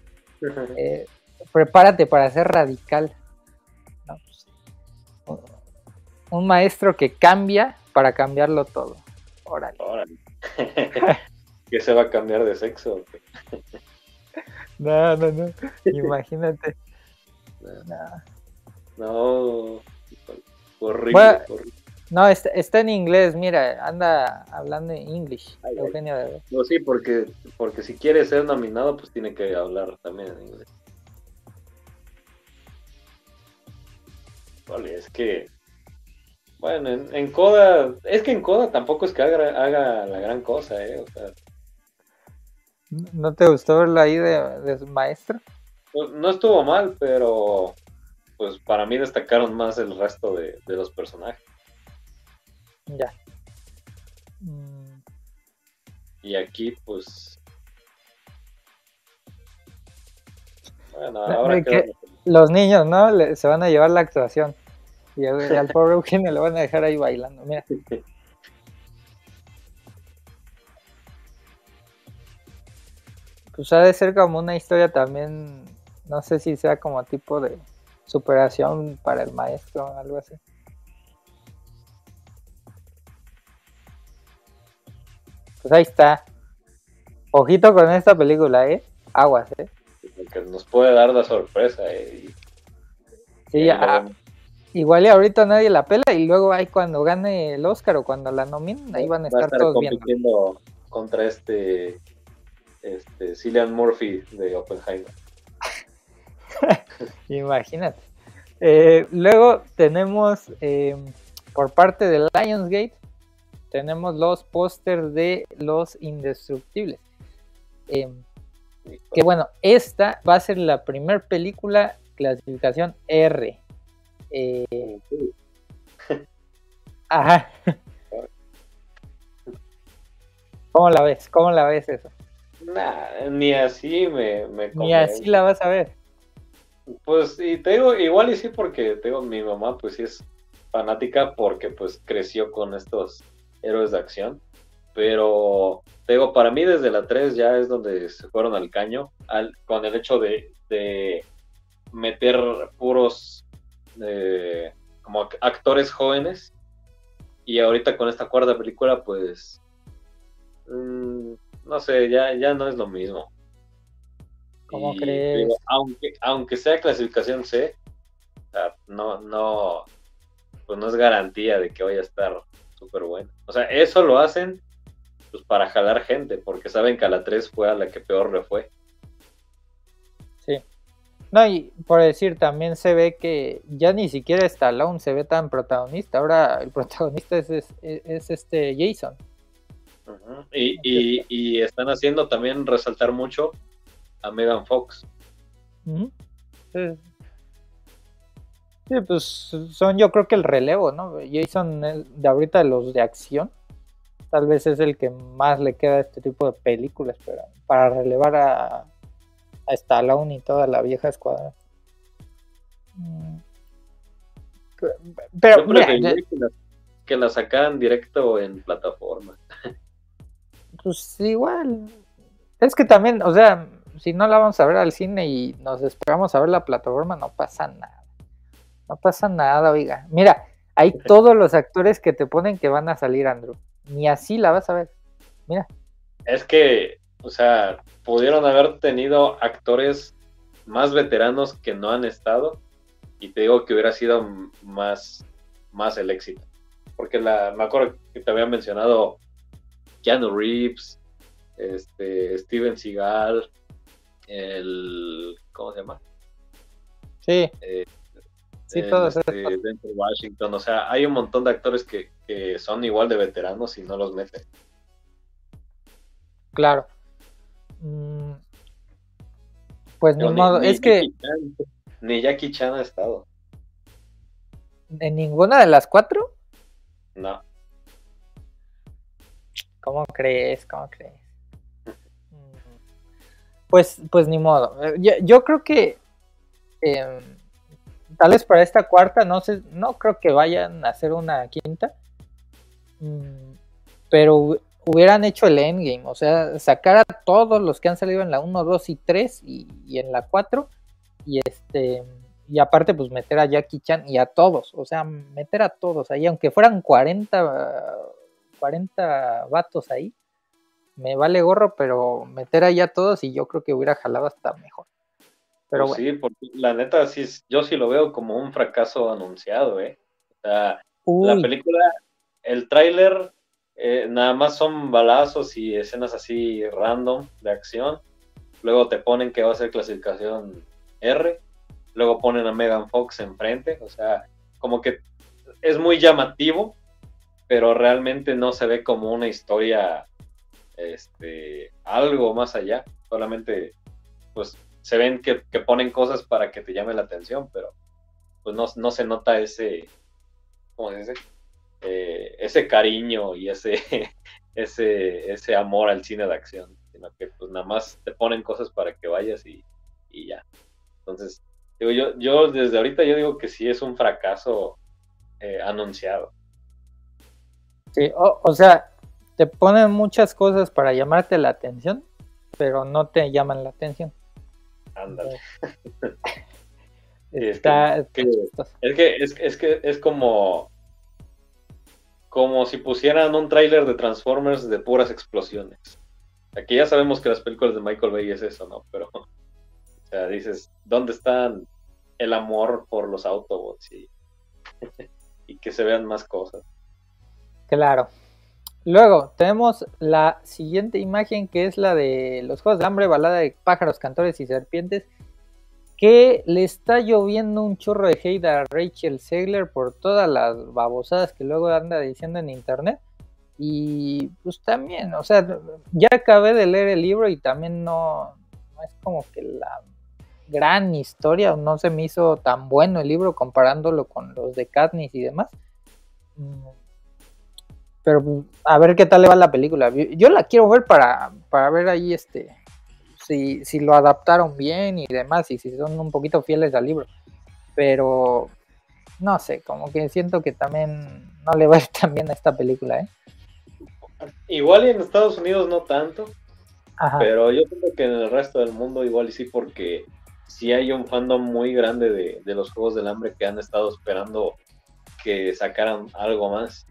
Eh, prepárate para ser radical. Pues, un maestro que cambia para cambiarlo todo. Órale. ¿Que se va a cambiar de sexo? no, no, no. Imagínate. No. No, horrible, No, está, está, en inglés, mira, anda hablando en inglés. Eugenio No, sí, porque, porque si quiere ser nominado, pues tiene que hablar también en inglés. Vale, es que. Bueno, en, Coda. Es que en Coda tampoco es que haga, la gran cosa, ¿eh? O sea. ¿No te gustó verla ahí de, de maestro? Pues, no estuvo mal, pero. Pues para mí destacaron más el resto de, los personajes. Ya. Y aquí, pues. Bueno, ahora que los niños, ¿no? se van a llevar la actuación. Y, al pobre Eugenio lo van a dejar ahí bailando, mira. Pues ha de ser como una historia también, no sé si sea como tipo de superación para el maestro algo así. Pues ahí está. Ojito con esta película, ¿eh? Aguas, ¿eh? que nos puede dar la sorpresa. Eh, sí, igual y ahorita nadie la pela y luego ahí cuando gane el Oscar o cuando la nominen, ahí van a estar, todos compitiendo contra este, este Cillian Murphy de Oppenheimer. Imagínate. Eh, luego tenemos eh, por parte de Lionsgate, tenemos los pósters de los indestructibles. Eh, que bueno, esta va a ser la primera película clasificación R. Eh, ajá. ¿Cómo la ves? ¿Cómo la ves eso? ni así me, Ni así la vas a ver. Pues, y te digo, igual y sí, porque tengo mi mamá, pues sí es fanática porque pues creció con estos héroes de acción. Pero, digo, para mí desde la 3 ya es donde se fueron al caño, al, con el hecho de, meter puros eh, como actores jóvenes. Y ahorita con esta cuarta película, pues, mm, no sé, ya, ya no es lo mismo. ¿Cómo crees? aunque, aunque sea clasificación C, no, no, pues no es garantía de que vaya a estar súper bueno. O sea, eso lo hacen pues para jalar gente, porque saben que a la 3 fue a la que peor le fue. Sí. No, y por decir, también se ve que ya ni siquiera Stallone se ve tan protagonista. Ahora el protagonista es, es, este Jason. y, y, están haciendo también resaltar mucho a Megan Fox. sí. sí. pues son yo creo que el relevo, ¿no? Jason de ahorita los de acción tal vez es el que más le queda a este tipo de películas, pero para relevar a, a Stallone y toda la vieja escuadra. Mm. Pero, que, la, sacaran directo en plataforma. Pues igual. Es que también, o sea, si no la vamos a ver al cine y nos esperamos a ver la plataforma, no pasa nada. No pasa nada, oiga. Mira, hay todos los actores que te ponen que van a salir, Andrew ni así la vas a ver. Mira. Es que, o sea, pudieron haber tenido actores más veteranos que no han estado y te digo que hubiera sido más, más el éxito. Porque la, me acuerdo que te había mencionado Keanu Reeves, este, Steven Seagal, el, ¿cómo se llama? Sí. Eh, Sí, todos. Este, Washington, o sea, hay un montón de actores que, son igual de veteranos y no los meten. Claro. Mm, pues ni, modo, es que... ni Jackie Chan ha estado. ¿En ninguna de las cuatro? No. ¿Cómo crees? ¿Cómo crees? Pues, pues ni modo. Eh, yo, creo que... Em, tal vez para esta cuarta, no sé, no creo que vayan a hacer una quinta. Mm, pero hubieran hecho el endgame, o sea, sacar a todos los que han salido en la 1, 2 y 3 y, en la 4 y este y aparte pues meter a Jackie Chan y a todos, o sea, meter a todos ahí, aunque fueran 40 40 vatos ahí, me vale gorro, pero meter ahí a todos y yo creo que hubiera jalado hasta mejor. Pero pues sí, porque la neta, sí, yo sí lo veo como un fracaso anunciado, ¿eh? O sea, la película, el tráiler, eh, nada más son balazos y escenas así random de acción. Luego te ponen que va a ser clasificación R. Luego ponen a Megan Fox enfrente. O sea, como que es muy llamativo, pero realmente no se ve como una historia, este, algo más allá. Solamente, pues, se ven que, ponen cosas para que te llame la atención, pero pues no, se nota ese, ¿cómo se dice? Eh, ese cariño y ese, ese, ese amor al cine de acción, sino que pues nada más te ponen cosas para que vayas y, y ya. Entonces, digo, yo, yo desde ahorita yo digo que sí es un fracaso eh, anunciado. Sí, o, sea, te ponen muchas cosas para llamarte la atención, pero no te llaman la atención. Ándale. Está, es, que, es, que, es, que, es, como como si pusieran un tráiler de Transformers de puras explosiones. Aquí ya sabemos que las películas de Michael Bay es eso, ¿no? Pero, o sea, dices, ¿dónde están el amor por los Autobots y, y que se vean más cosas? Claro. Luego tenemos la siguiente imagen que es la de los Juegos de Hambre, balada de pájaros, cantores y serpientes, que le está lloviendo un chorro de hate a Rachel Segler por todas las babosadas que luego anda diciendo en internet. Y pues también, o sea, ya acabé de leer el libro y también no, no es como que la gran historia, no se me hizo tan bueno el libro comparándolo con los de Katniss y demás. Pero pues, a ver qué tal le va la película. Yo la quiero ver para, para ver ahí este si, si lo adaptaron bien y demás, y si son un poquito fieles al libro. Pero no sé, como que siento que también no le va a ir tan bien a esta película, ¿eh? Igual y en Estados Unidos no tanto, pero yo creo que en el resto del mundo igual y sí, porque sí hay un fandom muy grande de, de los Juegos del Hambre que han estado esperando que sacaran algo más.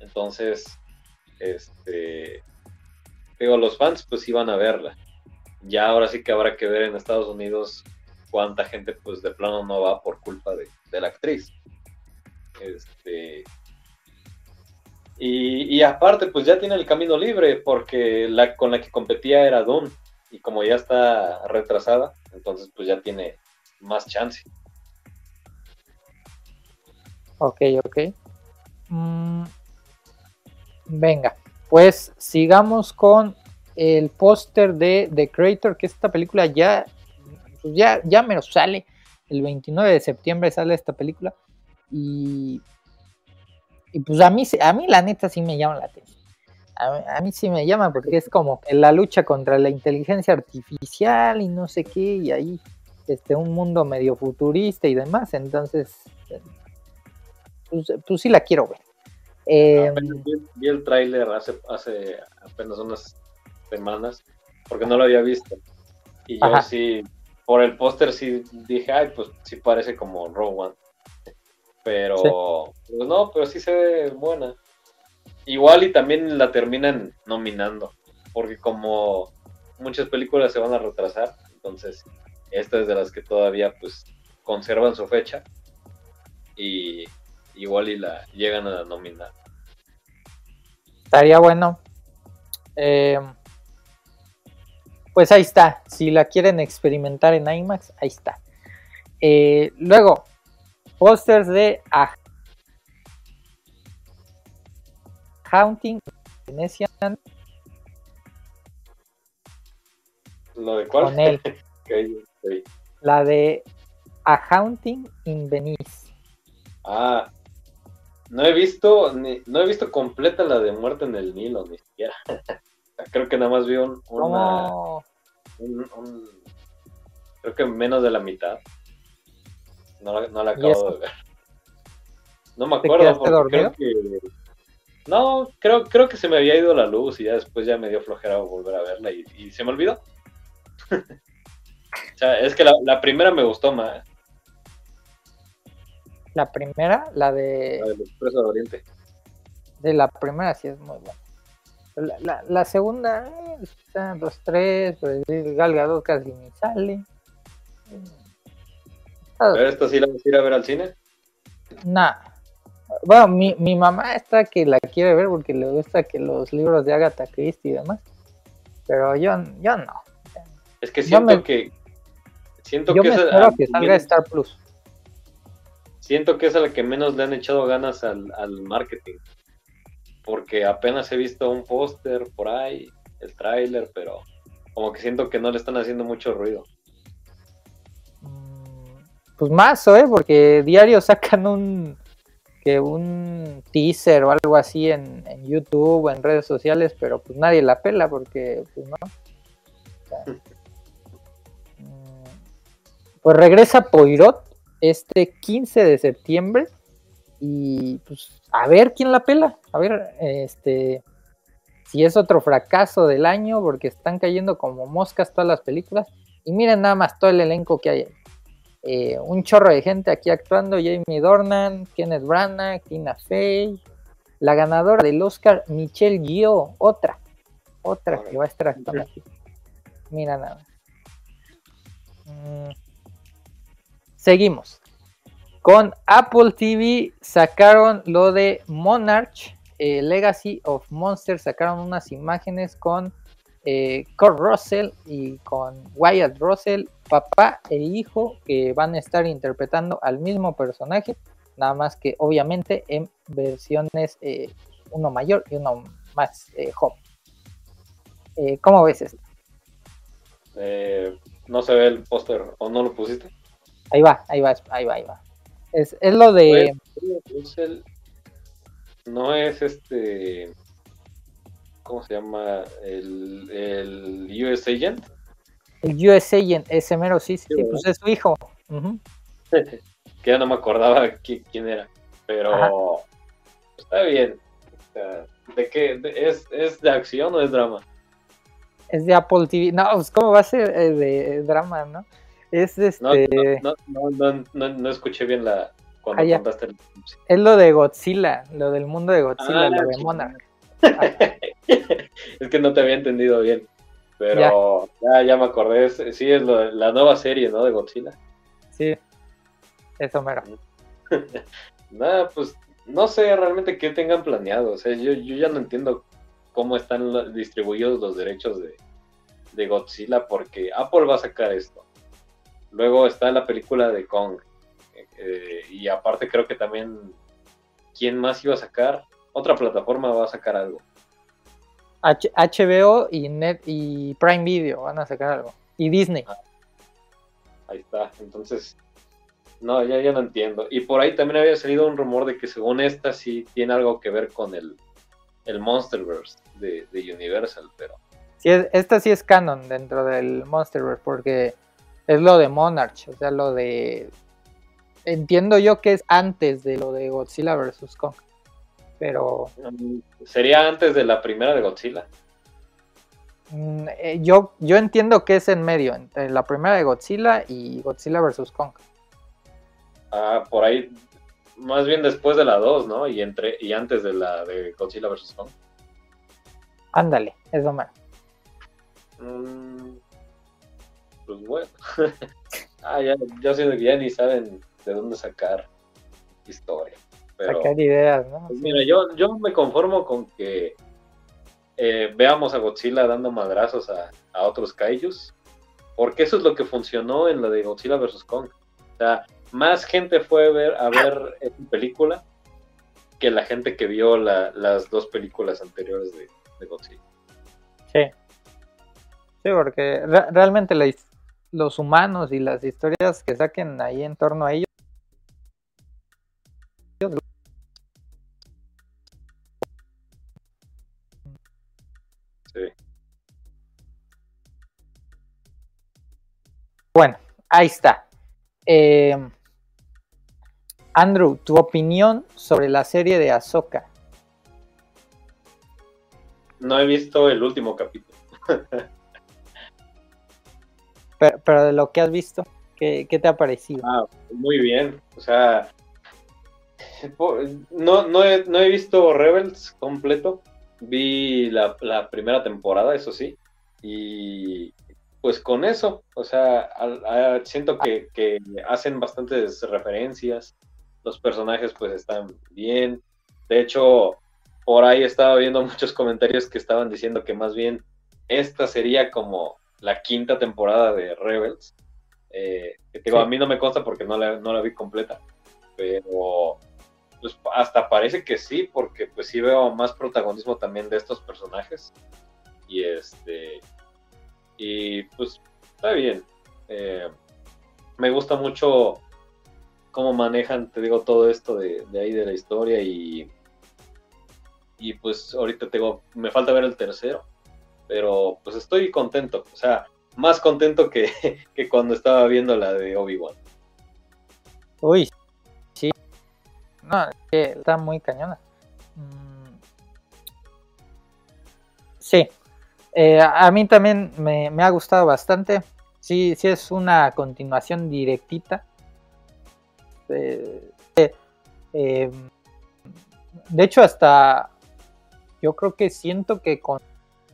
Entonces, este, digo, los fans pues iban a verla. Ya ahora sí que habrá que ver en Estados Unidos cuánta gente pues de plano no va por culpa de, la actriz. Este, y, aparte pues ya tiene el camino libre porque la con la que competía era Dune y como ya está retrasada, entonces pues ya tiene más chance. Ok, ok. Mm, Venga, pues sigamos con el póster de The Creator, que esta película ya, pues ya, ya me lo sale. El 29 de septiembre sale esta película. Y, y pues a mí, a mí la neta sí me llama la atención. A, mí sí me llama porque es como la lucha contra la inteligencia artificial y no sé qué, y ahí este, un mundo medio futurista y demás. Entonces, pues, pues sí la quiero ver. Eh, vi, el tráiler hace, hace apenas unas semanas, porque no lo había visto. Y yo sí, por el póster sí dije, ay, pues sí parece como One. Pero, pues no, pero sí se ve buena. Igual y también la terminan nominando, porque como muchas películas se van a retrasar, entonces esta es de las que todavía pues conservan su fecha. Y igual y la llegan a nominar. Estaría bueno. Eh, pues ahí está. Si la quieren experimentar en IMAX, ahí está. Eh, luego, pósters de Haunting Venetian. ¿Lo de cuál? Con él. La de A Haunting in Venice. Ah, no he visto, ni, no he visto completa la de Muerte en el Nilo, ni siquiera. creo que nada más vi un, una, creo que menos de la mitad. No, no la acabo de ver. No me acuerdo porque creo que no, creo, creo que se me había ido la luz y ya después ya me dio flojera volver a verla y, se me olvidó. o sea, es que la, la primera me gustó más. La primera, la de. La del Expreso de Oriente. De la primera sí es muy buena. La, la, segunda, eh, dos, tres, pues Galgado casi ni sale. ¿Pero esto sí la vas a ir a ver al cine? Nah. Bueno, mi, mi mamá está que la quiere ver porque le gusta que los libros de Agatha Christie y demás. Pero yo, yo no. Es que siento que. Siento yo que, me es espero que salga Star Plus. Siento que es a la que menos le han echado ganas al, al marketing. Porque apenas he visto un póster por ahí, el tráiler, pero como que siento que no le están haciendo mucho ruido. Pues más, ¿eh? Porque diario sacan un que un teaser o algo así en, en, YouTube o en redes sociales, pero pues nadie la pela porque pues no. O sea, pues regresa Poirot este 15 de septiembre y pues a ver quién la pela, a ver este si es otro fracaso del año porque están cayendo como moscas todas las películas y miren nada más todo el elenco que hay. Eh, un chorro de gente aquí actuando, Jamie Dornan, Kenneth Branagh, Tina Fey, la ganadora del Oscar, Michelle Yeoh, otra, otra que va a estar actuando aquí. Mira nada. Mm. Seguimos. Con Apple TV sacaron lo de Monarch, eh, Legacy of Monsters, sacaron unas imágenes con eh, Russell y con Wyatt Russell, papá e hijo, que van a estar interpretando al mismo personaje, nada más que obviamente en versiones eh, uno mayor y uno más eh, joven. ¿Cómo ves esto? No se ve el póster o no lo pusiste. Ahí va, ahí va, ahí va, ahí va. Es, es lo de. Russell no es este. ¿Cómo se llama? El, el US Agent. El US Agent, ese mero, sí, sí, sí pues es su hijo. Uh -huh. que ya no me acordaba quién, quién era. Pero Ajá. está bien. O sea, ¿De qué? De, ¿es, ¿Es de acción o es drama? Es de Apple TV. No, pues cómo va a ser eh, de drama, ¿no? Es este. No, no, no, no, no escuché bien la cuando ah, contaste el... Es lo de Godzilla, lo del mundo de Godzilla, ah, lo de Monarch. es que no te había entendido bien. Pero ya, ya, ya me acordé. Es, sí, es lo, la nueva serie, ¿no? De Godzilla. Sí, eso mero. Nada, pues no sé realmente qué tengan planeado. O sea, yo, yo ya no entiendo cómo están distribuidos los derechos de, de Godzilla, porque Apple va a sacar esto. Luego está la película de Kong. Eh, y aparte creo que también, ¿quién más iba a sacar? Otra plataforma va a sacar algo. H HBO y Net y Prime Video van a sacar algo. Y Disney. Ah, ahí está. Entonces, no, ya, ya no entiendo. Y por ahí también había salido un rumor de que según esta sí tiene algo que ver con el, el Monsterverse de, de Universal, pero... Sí, esta sí es canon dentro del Monsterverse porque es lo de Monarch, o sea, lo de... Entiendo yo que es antes de lo de Godzilla vs. Kong, pero... ¿Sería antes de la primera de Godzilla? Mm, eh, yo, yo entiendo que es en medio, entre la primera de Godzilla y Godzilla vs. Kong. Ah, por ahí, más bien después de la 2, ¿no? Y, entre, y antes de la de Godzilla vs. Kong. Ándale, eso más. Mm, pues bueno. ah, ya, yo siento que ya ni saben de dónde sacar historia. Pero, sacar ideas, ¿no? Pues mira, yo, yo me conformo con que eh, veamos a Godzilla dando madrazos a, a, otros kaijus, porque eso es lo que funcionó en la de Godzilla vs. Kong. O sea, más gente fue a ver, a ver esta película que la gente que vio la, las dos películas anteriores de, de Godzilla. Sí. Sí, porque re realmente la, los humanos y las historias que saquen ahí en torno a ellos. Sí. Bueno, ahí está. Eh, Andrew, tu opinión sobre la serie de Ahsoka. No he visto el último capítulo. pero, de lo que has visto, ¿qué, qué te ha parecido? Ah, muy bien. O sea, no, no, he, no he visto Rebels completo. Vi la, la, primera temporada, eso sí. Y pues con eso, o sea, siento que, que, hacen bastantes referencias, los personajes pues están bien, de hecho, por ahí estaba viendo muchos comentarios que estaban diciendo que más bien esta sería como la quinta temporada de Rebels, eh, que digo, a mí no me consta porque no la, no la vi completa, pero pues hasta parece que sí, porque pues sí veo más protagonismo también de estos personajes. Y este, y pues está bien. Eh, me gusta mucho cómo manejan, te digo, todo esto de, ahí de la historia y, y pues ahorita tengo, me falta ver el tercero, pero pues estoy contento, o sea, más contento que, que cuando estaba viendo la de Obi-Wan. Uy, sí. No, está muy cañona. Mm. Sí, eh, a mí también me, ha gustado bastante. Sí, sí es una continuación directita. Eh, eh, de hecho, hasta yo creo que siento que con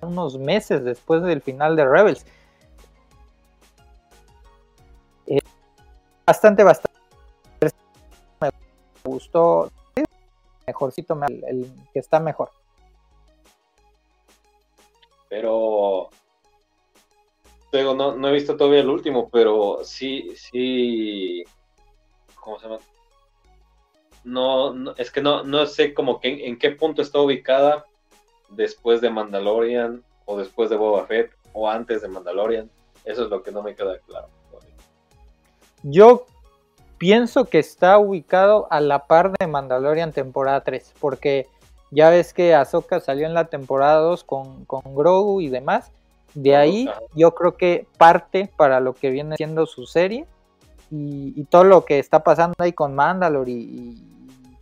unos meses después del final de Rebels. bastante, bastante. Me gustó. Mejorcito, el que está mejor. Pero digo, no, no he visto todavía el último, pero sí, sí, ¿cómo se llama? No, es que no, no sé como que en, qué punto está ubicada después de Mandalorian o después de Boba Fett o antes de Mandalorian. Eso es lo que no me queda claro. Yo pienso que está ubicado a la par de Mandalorian temporada 3, porque ya ves que Ahsoka salió en la temporada 2 con, con Grogu y demás. De ahí yo creo que parte para lo que viene siendo su serie y, todo lo que está pasando ahí con Mandalore y,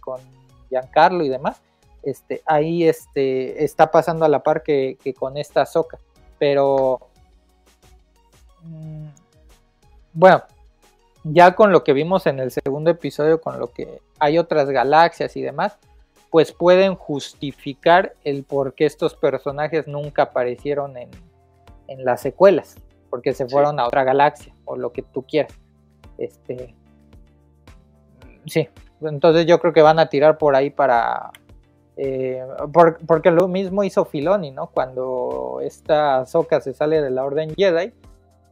con Giancarlo y demás. Este, ahí este, está pasando a la par que, con esta Ahsoka. Pero mm, bueno, ya con lo que vimos en el segundo episodio, con lo que hay otras galaxias y demás, pues pueden justificar el por qué estos personajes nunca aparecieron en, las secuelas, porque se fueron a otra galaxia o lo que tú quieras. Este, sí, entonces yo creo que van a tirar por ahí para... Eh, porque lo mismo hizo Filoni, ¿no? Cuando esta Soka se sale de la Orden Jedi,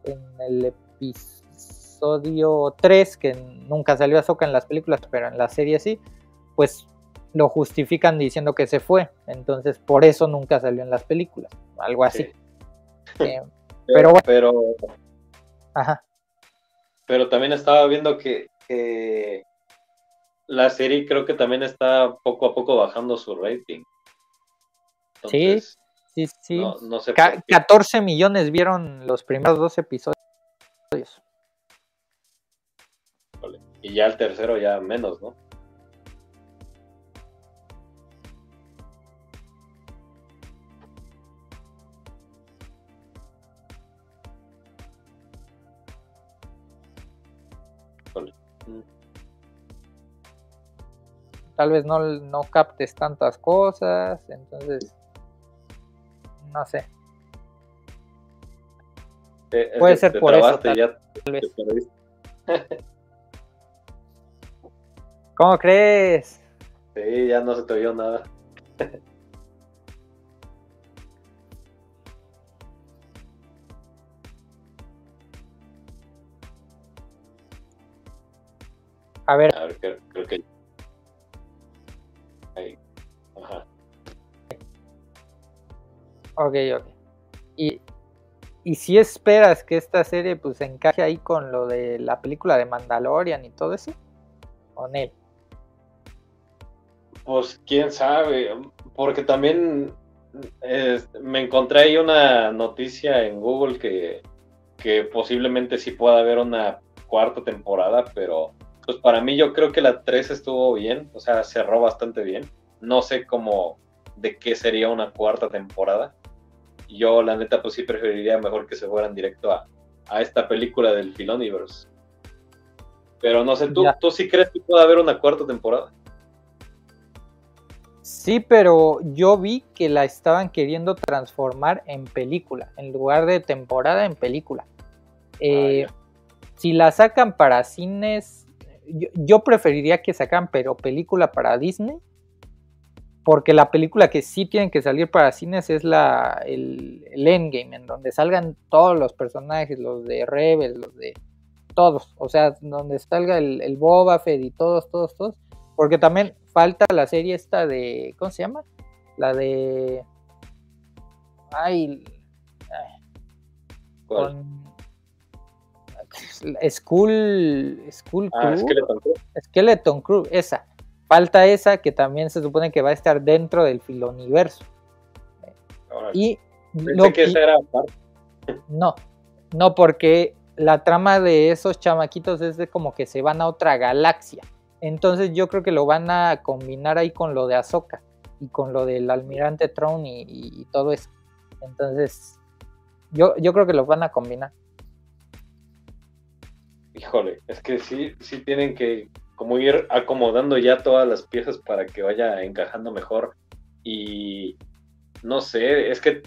en el episodio 3, que nunca salió Ahsoka en las películas, pero en la serie sí, pues lo justifican diciendo que se fue. Entonces, por eso nunca salió en las películas. Algo así. Eh, pero, pero, Ajá. Pero también estaba viendo que, la serie creo que también está poco a poco bajando su rating. sí, sí, sí. No, sé 14 millones vieron los primeros dos episodios. Y ya el tercero ya menos, ¿no? Tal vez no, no captes tantas cosas, entonces, no sé. Eh, Puede ser por eso. Tal, vez. ¿Cómo crees? Sí, ya no se te oyó nada. A ver. A ver, creo que Ok, ok. Y, y si esperas que esta serie pues encaje ahí con lo de la película de Mandalorian y todo eso, con él. Pues quién sabe, porque también me encontré ahí una noticia en Google que, que posiblemente sí pueda haber una cuarta temporada, pero pues para mí yo creo que la 3 estuvo bien, o sea, cerró bastante bien. No sé cómo, de qué sería una cuarta temporada, yo la neta pues sí preferiría mejor que se fueran directo a, esta película del Filoniverse. Pero no sé, ¿tú, ¿tú sí crees que puede haber una cuarta temporada? Sí, pero yo vi que la estaban queriendo transformar en película, en lugar de temporada en película. Eh, si la sacan para cines, yo, preferiría que sacan pero película para Disney, porque la película que sí tienen que salir para cines es la, el, Endgame, en donde salgan todos los personajes, los de Rebel, los de todos, o sea, donde salga el, el Boba Fett y todos, todos, todos, porque también falta la serie esta de, ¿cómo se llama? La de... Ay, con School, School ah, Skeleton Crew. Skeleton Crew, esa. Falta esa que también se supone que va a estar dentro del filoniverso. Y lo que esa era No, no, porque la trama de esos chamaquitos es de como que se van a otra galaxia. Entonces yo creo que lo van a combinar ahí con lo de Ahsoka y con lo del almirante Throne y, todo eso. Entonces yo, yo creo que lo van a combinar. Híjole, es que sí, sí tienen que como ir acomodando ya todas las piezas para que vaya encajando mejor. Y no sé, es que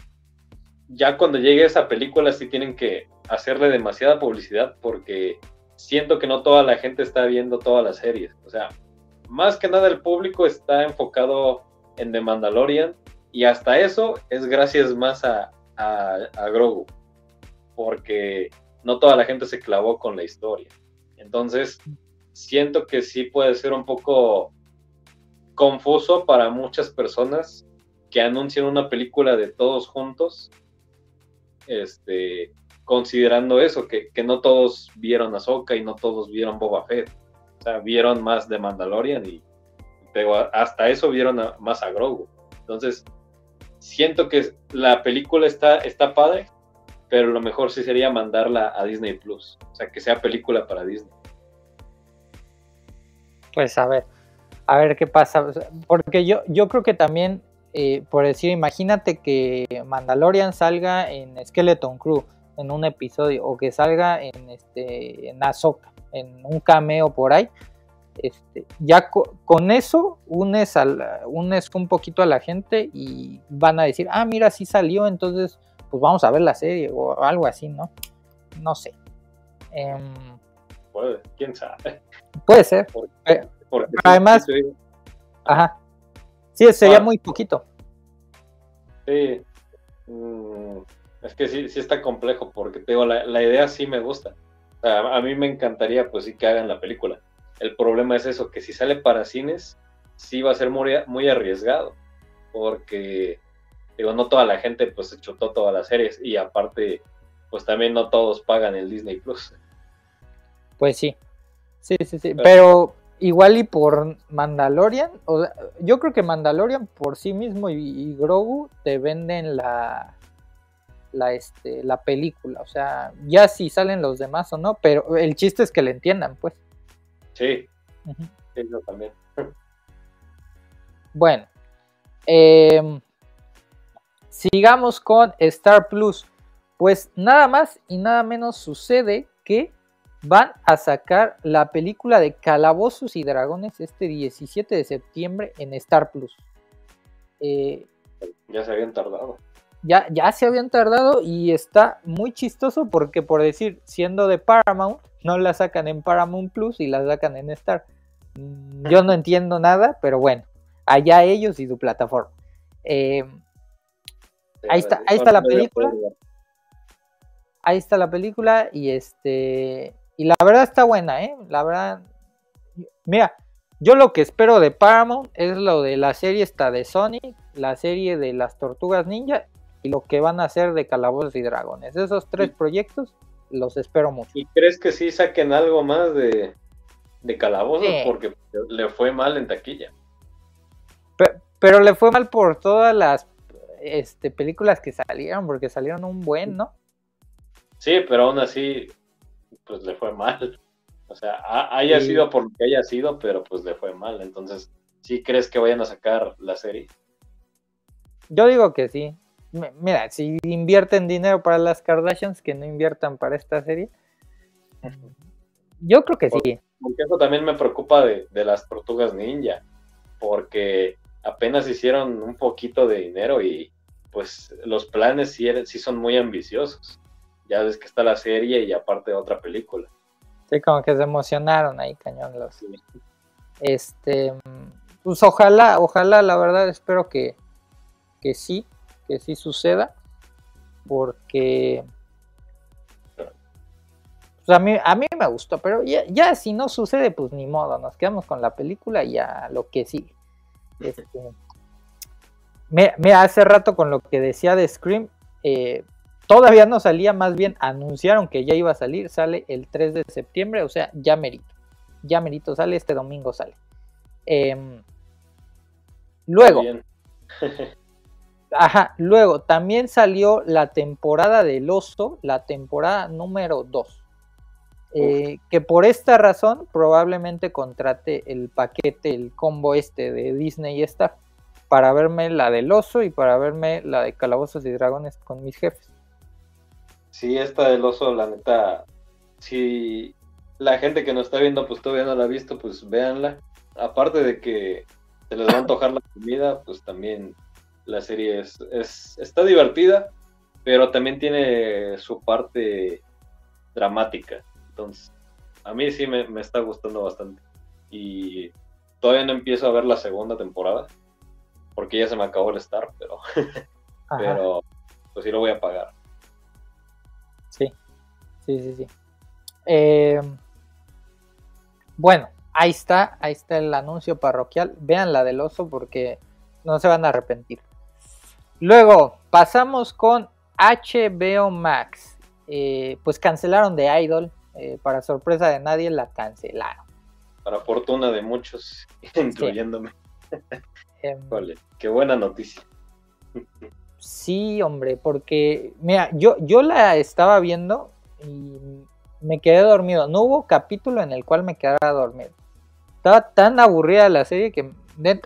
ya cuando llegue esa película sí tienen que hacerle demasiada publicidad porque siento que no toda la gente está viendo todas las series. O sea, más que nada el público está enfocado en The Mandalorian y hasta eso es gracias más a, a, Grogu, porque no toda la gente se clavó con la historia. Entonces, siento que sí puede ser un poco confuso para muchas personas que anuncian una película de todos juntos, este, considerando eso, que, no todos vieron Ahsoka y no todos vieron Boba Fett. O sea, vieron más de Mandalorian y pero hasta eso vieron más a Grogu. Entonces, siento que la película está, está padre, pero lo mejor sí sería mandarla a Disney Plus. O sea, que sea película para Disney. Pues a ver, a ver qué pasa. Porque yo, yo creo que también, eh, por decir, imagínate que Mandalorian salga en Skeleton Crew en un episodio o que salga en este en Ahsoka, en un cameo por ahí. Este, ya con eso unes, al, unes un poquito a la gente y van a decir, ah, mira, sí salió, entonces pues vamos a ver la serie o algo así, ¿no? No sé. Em, puede, quién sabe. Puede ser. Eh, además, ajá. Sí, sería ah. muy poquito. Sí. Mm, es que sí, sí está complejo, porque te digo, la, idea sí me gusta. a mí me encantaría, pues sí, que hagan la película. El problema es eso, que si sale para cines, sí va a ser muy, muy arriesgado, porque, digo, no toda la gente, pues, se chutó todas las series, y aparte, pues también no todos pagan el Disney Plus. Pues sí, sí, sí, sí, pero, igual y por Mandalorian, o yo creo que Mandalorian por sí mismo y Grogu te venden la la, este, la película. O sea, ya si salen los demás o no, pero el chiste es que le entiendan, pues. Sí, también. Bueno, em, sigamos con Star Plus. Pues nada más y nada menos sucede que van a sacar la película de Calabozos y Dragones este 17 de septiembre en Star Plus. Eh, ya se habían tardado ya, ya se habían tardado y está muy chistoso porque por decir, siendo de Paramount, no la sacan en Paramount Plus y la sacan en Star. Mm, yo no entiendo nada, pero bueno, allá ellos y su plataforma. Eh, ahí está, ahí está la película. Ahí está la película y este y la verdad está buena, ¿eh? La verdad, mira, yo lo que espero de Paramount es lo de la serie esta de Sonic, la serie de las Tortugas Ninja y lo que van a hacer de Calabozos y Dragones. Esos tres proyectos los espero mucho. ¿Y crees que sí saquen algo más de, de Calabozos? Porque le fue mal en taquilla. Pero, le fue mal por todas las este, películas que salieron, porque salieron un buen, ¿no? Sí, pero aún así, pues le fue mal. O sea, haya sido por lo que haya sido, pero pues le fue mal. Entonces, ¿sí crees que vayan a sacar la serie? Yo digo que sí mira, si invierten dinero para las Kardashians, que no inviertan para esta serie. Yo creo que sí. Porque eso también me preocupa de, las tortugas ninja, porque apenas hicieron un poquito de dinero y pues los planes sí, sí son muy ambiciosos. Ya ves que está la serie y aparte otra película. Sí, como que se emocionaron ahí, cañón los. Este, pues ojalá, ojalá, la verdad espero que, que sí, que sí suceda, porque pues a mí, a mí me gustó, pero ya, ya si no sucede, pues ni modo, nos quedamos con la película y ya lo que sigue. Este, me, hace rato con lo que decía de Scream, eh, todavía no salía, más bien anunciaron que ya iba a salir, sale el 3 de septiembre, o sea, ya merito, ya merito sale, este domingo sale. Em, luego, ajá, luego también salió la temporada del oso, la temporada número 2. Eh, que por esta razón probablemente contrate el paquete, el combo este de Disney y Star para verme la del oso y para verme la de Calabozos y Dragones con mis jefes. Sí, esta del oso, la neta, si la gente que nos está viendo pues todavía no la ha visto, pues véanla. Aparte de que se les va a antojar la comida, pues también la serie es, es está divertida, pero también tiene su parte dramática. Entonces, a mí sí me, está gustando bastante. Y todavía no empiezo a ver la segunda temporada, porque ya se me acabó el Star, pero, pero pues sí lo voy a pagar. Sí, sí, sí. Em, bueno, ahí está, ahí está el anuncio parroquial. Vean la del oso porque no se van a arrepentir. Luego pasamos con HBO Max. Eh, pues cancelaron de Idol. Eh, para sorpresa de nadie, la cancelaron. Para fortuna de muchos, incluyéndome. Em, vale, qué buena noticia. sí, hombre, porque, mira, yo, yo la estaba viendo y me quedé dormido. No hubo capítulo en el cual me quedara dormido. Estaba tan aburrida la serie que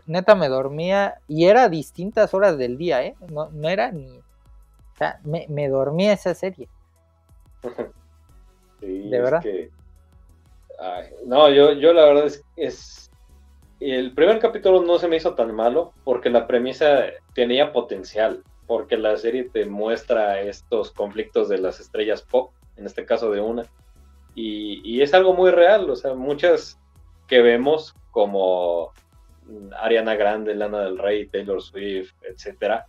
neta me dormía y era distintas horas del día, ¿eh? No, no era ni... O sea, me, me dormía esa serie. ¿De verdad? no, yo, yo la verdad es, es... El primer capítulo no se me hizo tan malo porque la premisa tenía potencial, porque la serie te muestra estos conflictos de las estrellas pop, en este caso de una, y, es algo muy real, o sea, muchas que vemos como Ariana Grande, Lana del Rey, Taylor Swift, etcétera,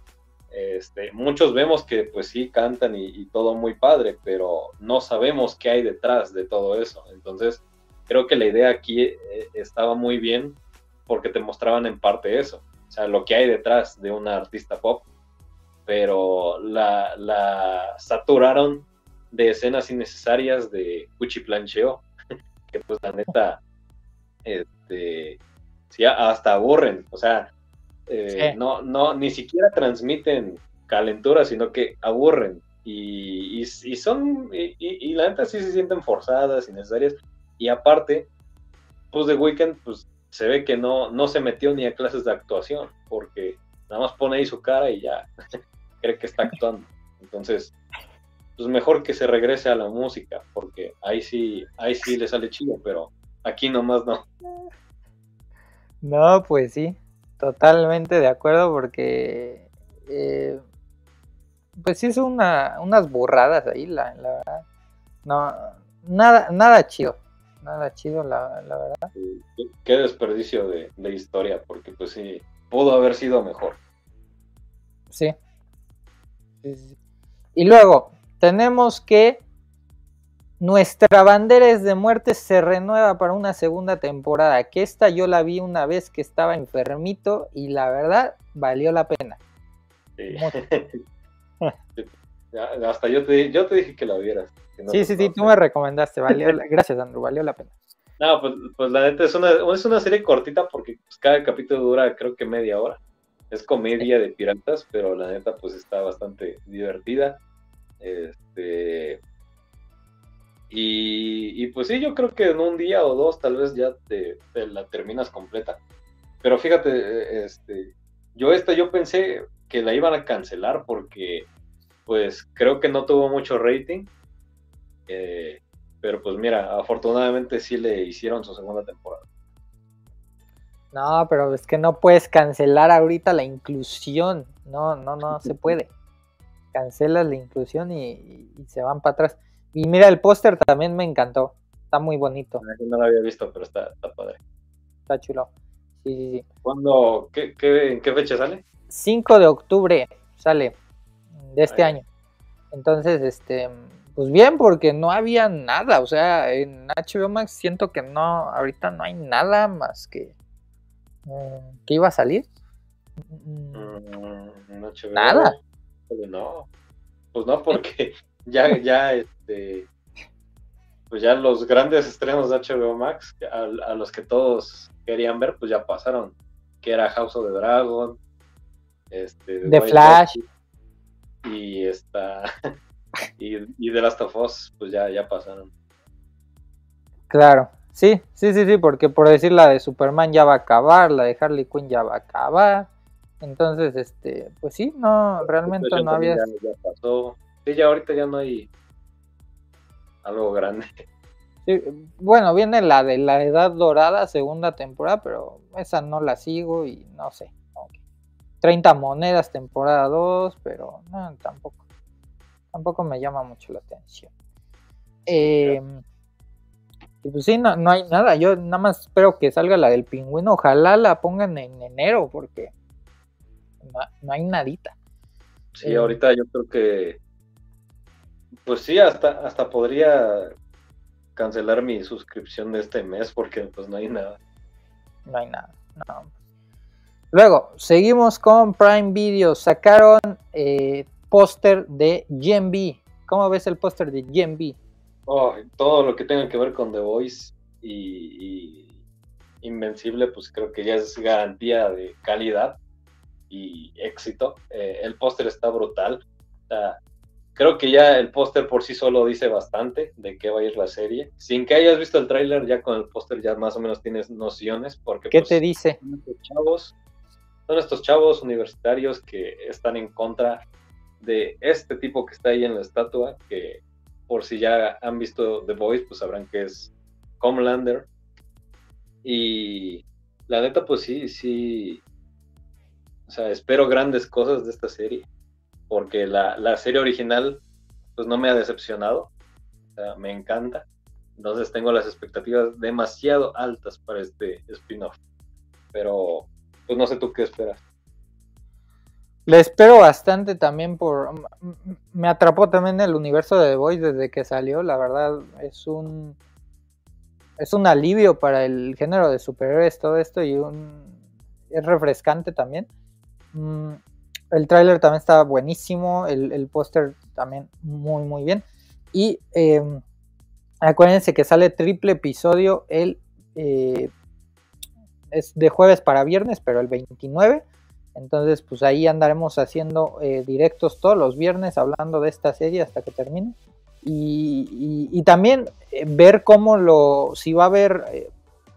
este, muchos vemos que pues sí cantan y, todo muy padre, pero no sabemos qué hay detrás de todo eso. Entonces, creo que la idea aquí eh, estaba muy bien porque te mostraban en parte eso, o sea, lo que hay detrás de una artista pop, pero la, saturaron de escenas innecesarias de cuchiplancheo, que pues la neta, este, sí, hasta aburren, o sea, eh, no, no, ni siquiera transmiten calentura, sino que aburren. Y, son, y, la neta sí se sienten forzadas, innecesarias. Y aparte, pues de Weekend, pues se ve que no, no se metió ni a clases de actuación, porque nada más pone ahí su cara y ya cree que está actuando. Entonces, pues mejor que se regrese a la música, porque ahí sí, ahí sí le sale chido, pero aquí nomás no. No, pues sí. Totalmente de acuerdo porque eh, pues sí una, unas burradas ahí, la, verdad. No, nada, nada chido. Nada chido, la, verdad. Qué desperdicio de, historia, porque pues sí, pudo haber sido mejor. sí. Y luego, tenemos que nuestra bandera es de muerte se renueva para una segunda temporada. Que esta yo la vi una vez que estaba enfermito y la verdad valió la pena. Hasta yo te, yo te dije que la vieras. sí, sí, sí, tú me recomendaste. Valió Gracias, Andrew, valió la pena. No, pues, pues la neta es una, es una serie cortita porque pues, cada capítulo dura creo que media hora. Es comedia de piratas, pero la neta pues está bastante divertida. Este, y, pues sí, yo creo que en un día o dos tal vez ya te, la terminas completa. Pero fíjate, este, yo esta yo pensé que la iban a cancelar porque pues creo que no tuvo mucho rating. Eh, pero pues mira, afortunadamente sí le hicieron su segunda temporada. No, pero es que no puedes cancelar ahorita la inclusión. No, no, no se puede. Cancelas la inclusión y, se van para atrás. Y mira, el póster también me encantó. Está muy bonito. No lo había visto, pero está, padre. Está chulo. Sí, sí, sí. ¿Cuándo, qué, qué, ¿En qué fecha sale? 5 de octubre sale de este año. Entonces, este, pues bien, porque no había nada. O sea, en HBO Max siento que no, ahorita no hay nada más que Mm, ¿Qué iba a salir? Mm, Nada. No, pues no, porque ya, ya, este, pues ya los grandes estrenos de HBO Max, a, los que todos querían ver, pues ya pasaron, que era House of the Dragon, este, The Flash, y esta, y, y The Last of Us, pues ya, ya pasaron. Claro. Sí, sí, sí, sí, porque por decir la de Superman ya va a acabar, la de Harley Quinn ya va a acabar. Entonces, este, pues sí, no, realmente no había. Ya, pasó. Sí, ya ahorita ya no hay algo grande. Sí, bueno, viene la de la Edad Dorada, segunda temporada, pero esa no la sigo y no sé. 30 monedas, temporada 2, pero no, tampoco. Tampoco me llama mucho la atención. Eh, y pues sí, no, no, hay nada. Yo nada más espero que salga la del pingüino. Ojalá la pongan en enero porque no, hay nadita. Sí, ahorita yo creo que. Pues sí, hasta, hasta podría cancelar mi suscripción de este mes porque pues no hay nada. No hay nada. Luego, seguimos con Prime Video. Sacaron eh, póster de Gen B. ¿Cómo ves el póster de Gen B? Oh, todo lo que tenga que ver con The Voice y, Invencible, pues creo que ya es garantía de calidad y éxito. Eh, el póster está brutal. creo que ya el póster por sí solo dice bastante de qué va a ir la serie. Sin que hayas visto el tráiler, ya con el póster ya más o menos tienes nociones. Porque, ¿Qué pues, te dice? Son estos, chavos, son estos chavos universitarios que están en contra de este tipo que está ahí en la estatua, que por si ya han visto The Voice, pues sabrán que es Homelander. Y la neta, pues sí, sí. O sea, espero grandes cosas de esta serie. Porque la, serie original, pues no me ha decepcionado. O sea, me encanta. Entonces tengo las expectativas demasiado altas para este spin-off. Pero, pues no sé tú qué esperas. Le espero bastante también por... Me atrapó también el universo de The Voice desde que salió, la verdad es un... Es un alivio para el género de superhéroes todo esto y un... Es refrescante también. Mm, el tráiler también está buenísimo, el, póster también muy muy bien. Y em, acuérdense que sale triple episodio el... Eh, es de jueves para viernes, pero el 29 entonces, pues ahí andaremos haciendo eh, directos todos los viernes hablando de esta serie hasta que termine. Y, también eh, ver cómo lo, si va a haber,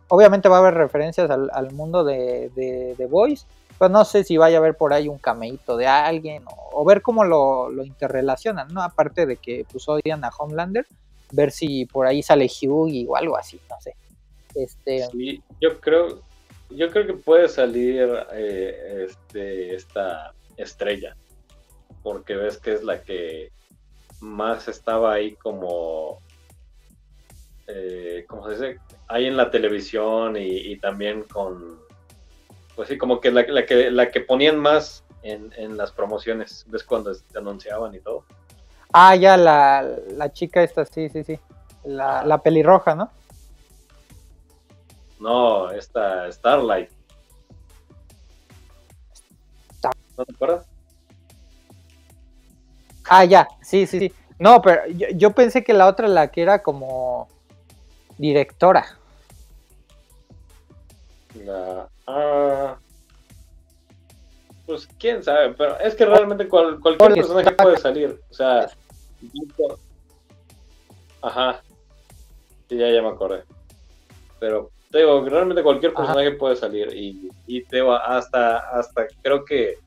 obviamente va a haber referencias al, mundo de, de, Voice, pero no sé si vaya a haber por ahí un cameíto de alguien o, ver cómo lo, lo, interrelacionan, ¿no? Aparte de que pues odian a Homelander, ver si por ahí sale Hugh o algo así, no sé. Este... Sí, yo creo, yo creo que puede salir eh, este, esta estrella, porque ves que es la que más estaba ahí como, eh, ¿cómo se dice? Ahí en la televisión y, también con, pues sí, como que la, que la que ponían más en, las promociones, ves cuando te anunciaban y todo. Ah, ya, la, chica esta, sí, sí, sí, la, la pelirroja, ¿no? No, esta Starlight. ¿No te acuerdas? Ah, ya, sí, sí, sí. No, pero yo, pensé que la otra, la que era como directora. La. Ah, pues quién sabe, pero es que realmente cualquier personaje puede salir. O sea. Ajá. Sí, ya, ya me acordé. Pero te digo, realmente cualquier personaje puede salir y, y te hasta, hasta creo que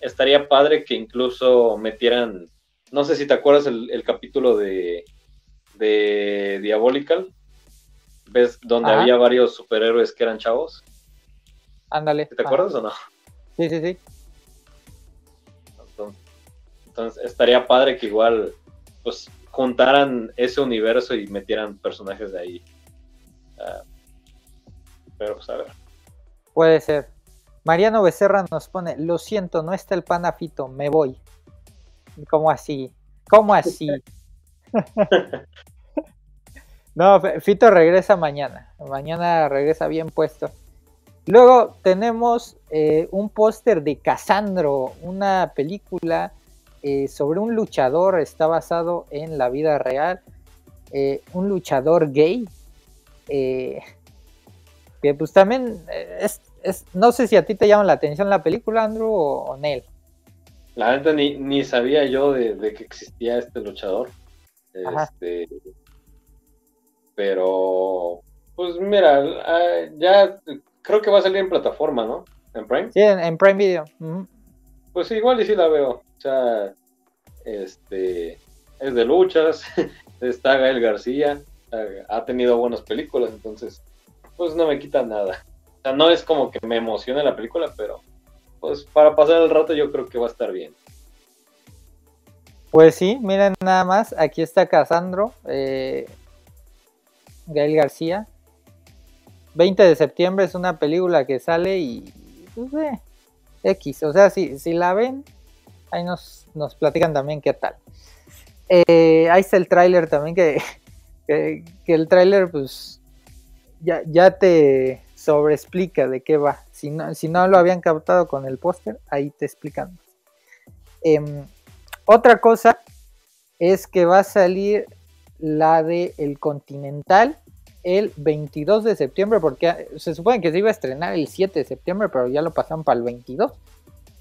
estaría padre que incluso metieran, no sé si te acuerdas el, capítulo de, de Diabolical, ves donde había varios superhéroes que eran chavos. Ándale. ¿Te acuerdas o no? Sí, sí, sí. Entonces, estaría padre que igual, pues, juntaran ese universo y metieran personajes de ahí. Ah, pero pues a ver. Puede ser. Mariano Becerra nos pone, lo siento, no está el panafito, me voy. ¿Cómo así? ¿Cómo así? no, Fito regresa mañana. Mañana regresa bien puesto. Luego tenemos eh, un póster de Casandro, una película eh, sobre un luchador, está basado en la vida real, eh, un luchador gay, que pues también es, no sé si a ti te llama la atención la película, Andrew o, Nel. La verdad ni, sabía yo de, que existía este luchador. Este, pero, pues mira, ah, ya creo que va a salir en plataforma, ¿no? ¿En Prime? Sí, en, Prime Video. Pues igual y sí la veo. O sea, este, es de luchas, está Gael García, ha tenido buenas películas, entonces, pues no me quita nada no es como que me emocione la película, pero pues para pasar el rato yo creo que va a estar bien. Pues sí, miren nada más, aquí está Casandro, eh, Gael García. 20 de septiembre es una película que sale y pues, eh, X, o sea, si, si la ven, ahí nos, nos platican también qué tal. Eh, ahí está el tráiler también, que, que, el tráiler pues ya, ya te, explica de qué va. Si no, si no lo habían captado con el póster, ahí te explican. Em, otra cosa es que va a salir la de El Continental el 22 de septiembre, porque se supone que se iba a estrenar el 7 de septiembre, pero ya lo pasaron para el 22.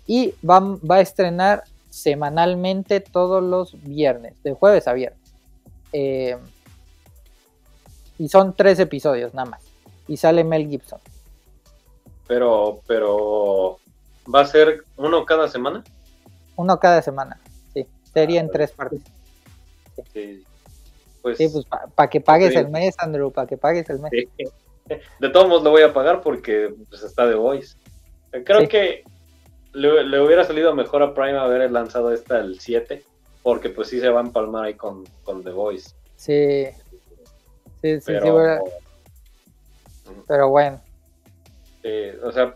Y va, va a estrenar semanalmente todos los viernes, de jueves a viernes. Em, y son tres episodios nada más y sale Mel Gibson. Pero, pero, ¿va a ser uno cada semana? Uno cada semana, sí. Sería en ah, tres partes. Sí. Pues, sí, pues para que pagues el mes, Andrew, para que pagues el mes. De todos modos lo voy a pagar porque pues, está de Voice. Creo que le, hubiera salido mejor a Prime haber lanzado esta el 7, porque pues sí se va a empalmar ahí con, con The Voice. Sí. Sí, sí, sí. Pero bueno. o sea,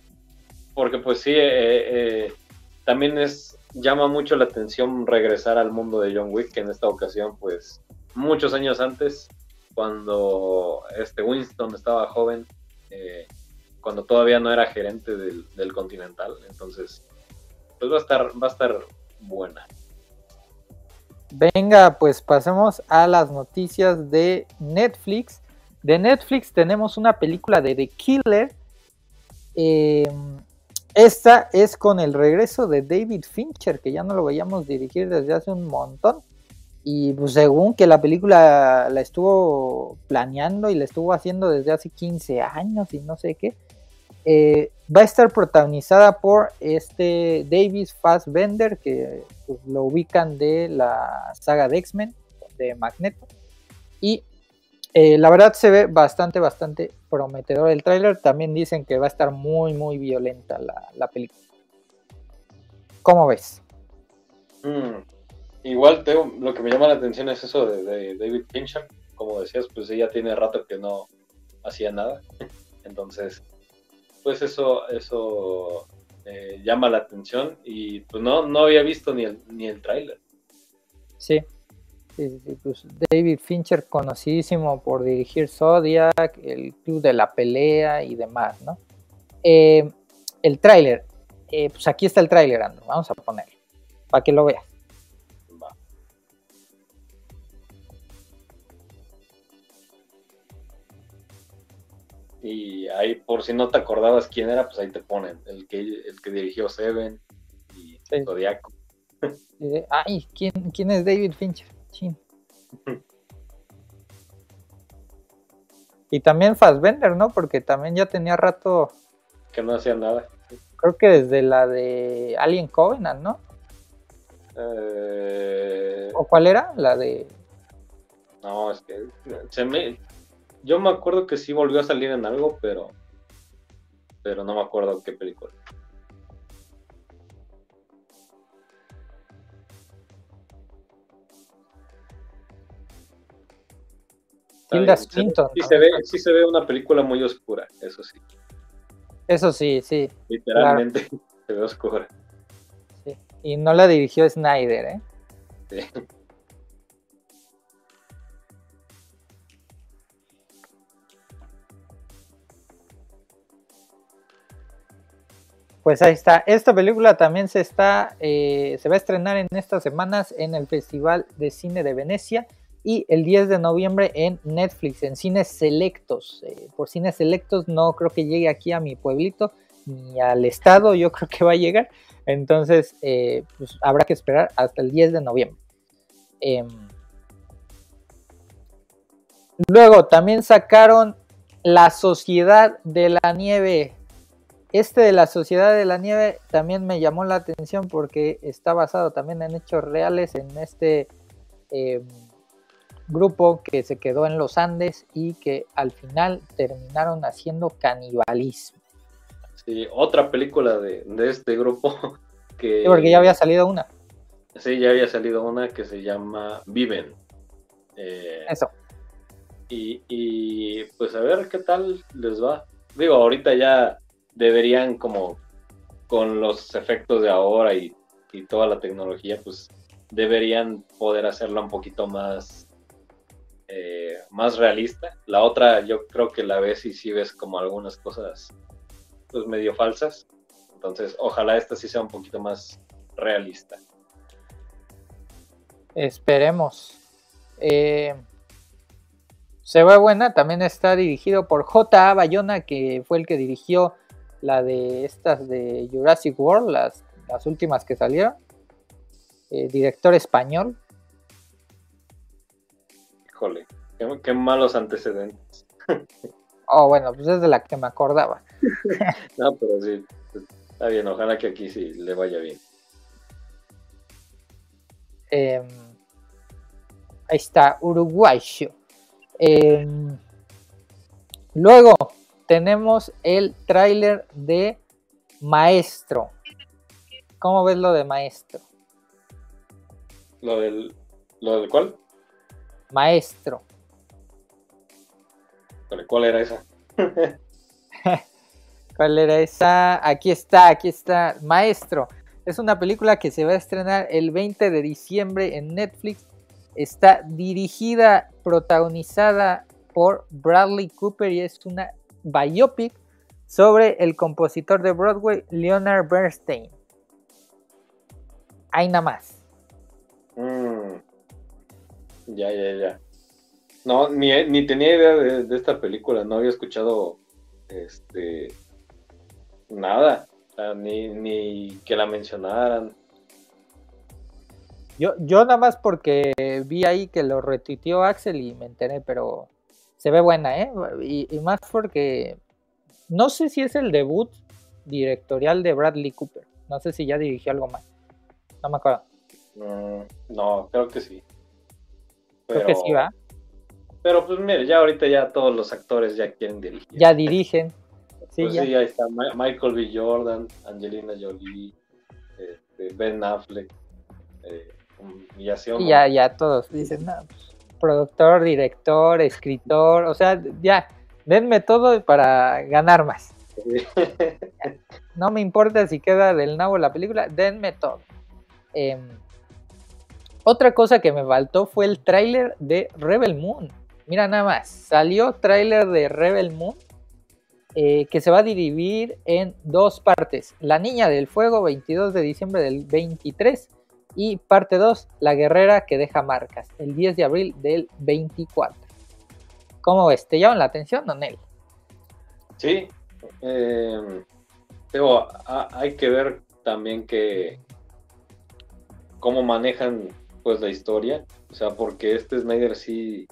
porque pues sí, eh, eh, también es llama mucho la atención regresar al mundo de John Wick, que en esta ocasión, pues, muchos años antes, cuando este Winston estaba joven, eh, cuando todavía no era gerente del, Continental, entonces, pues va a estar, va a estar buena. Venga, pues pasemos a las noticias de Netflix. De Netflix tenemos una película de The Killer. Em, esta es con el regreso de David Fincher, que ya no lo veíamos dirigir desde hace un montón. Y pues según que la película la estuvo planeando y la estuvo haciendo desde hace 15 años y no sé qué, eh, va a estar protagonizada por este David Fassbender, que pues, lo ubican de la saga de X-Men, de Magneto. Y eh, la verdad se ve bastante, bastante prometedor el tráiler. También dicen que va a estar muy, muy violenta la, película. ¿Cómo ves? Mm, igual lo que me llama la atención es eso de, David Fincher. Como decías, pues ella tiene rato que no hacía nada. Entonces, pues eso, eso eh, llama la atención. Y pues no, no había visto ni el, ni el tráiler. Sí, pues David Fincher, conocidísimo por dirigir Zodiac, el Club de la Pelea y demás, ¿no? Eh, el tráiler, eh, pues aquí está el tráiler, vamos a ponerlo, para que lo veas. Y ahí, por si no te acordabas quién era, pues ahí te ponen, el que, el que dirigió Seven y Zodiac. Ay, ¿quién, ¿quién es David Fincher? Y también Fassbender, ¿no? Porque también ya tenía rato. Que no hacía nada. Creo que desde la de Alien Covenant, ¿no? Eh, ¿O cuál era? La de. No, es que. Se me... Yo me acuerdo que sí volvió a salir en algo, pero. pero no me acuerdo qué película. Tilda Swinton. Sí, se ve, sí se ve una película muy oscura, eso sí. Eso sí, sí. Literalmente se ve oscura. Sí. Y no la dirigió Snyder, ¿eh? Sí. Pues ahí está. Esta película también se está, eh, se va a estrenar en estas semanas en el Festival de Cine de Venecia y el 10 de noviembre en Netflix, en cines selectos. Eh, por cines selectos no creo que llegue aquí a mi pueblito ni al estado, yo creo que va a llegar. Entonces, eh, pues habrá que esperar hasta el 10 de noviembre. Em, luego también sacaron La Sociedad de la Nieve. Este de la Sociedad de la Nieve también me llamó la atención porque está basado también en hechos reales en este em, grupo que se quedó en los Andes y que al final terminaron haciendo canibalismo. Sí, otra película de, este grupo que... Sí, porque ya había salido una. Sí, ya había salido una que se llama Viven. Eh, Eso. Y, y pues a ver qué tal les va. Digo, ahorita ya deberían como con los efectos de ahora y, y toda la tecnología, pues deberían poder hacerla un poquito más eh, más realista. La otra yo creo que la ves y sí ves como algunas cosas pues medio falsas. Entonces ojalá esta sí sea un poquito más realista. Esperemos. Eh, se ve buena, también está dirigido por J.A. Bayona, que fue el que dirigió la de estas de Jurassic World, las, las últimas que salieron. Eh, director español. Híjole, qué, malos antecedentes. oh, bueno, pues es de la que me acordaba. no, pero sí, está bien, ojalá que aquí sí le vaya bien. Em, ahí está, uruguayo. Em, luego tenemos el tráiler de Maestro. ¿Cómo ves lo de Maestro? ¿Lo del, lo del cuál? Maestro. ¿Cuál era esa? ¿Cuál era esa? Aquí está, aquí está. Maestro. Es una película que se va a estrenar el 20 de diciembre en Netflix. Está dirigida, protagonizada por Bradley Cooper y es una biopic sobre el compositor de Broadway, Leonard Bernstein. Hay nada más. Mm. Ya, ya, ya. No, ni, tenía idea de, esta película, no había escuchado este nada, ni, que la mencionaran. Yo, yo nada más porque vi ahí que lo retuiteó Axel y me enteré, pero se ve buena, ¿eh? Y, más porque no sé si es el debut directorial de Bradley Cooper. No sé si ya dirigió algo más. No me acuerdo. Mm, no, creo que sí. Creo que sí va. Pero pues mire, ya ahorita ya todos los actores ya quieren dirigir. Ya dirigen. Sí, pues sí ahí está Michael B. Jordan, Angelina Jolie, este, Ben Affleck. Eh, y así ya, ya todos dicen, no, pues, productor, director, escritor, o sea, ya, denme todo para ganar más. No me importa si queda del nabo la película, denme todo. Eh, otra cosa que me faltó fue el tráiler de Rebel Moon. Mira nada más, salió tráiler de Rebel Moon eh, que se va a dividir en dos partes. La Niña del Fuego, 22 de diciembre del 23. Y parte 2, La Guerrera que deja marcas, el 10 de abril del 24. ¿Cómo ves? ¿Te llaman la atención, Nel? Sí. Eh, hay que ver también que cómo manejan pues la historia, o sea, porque este Snyder sí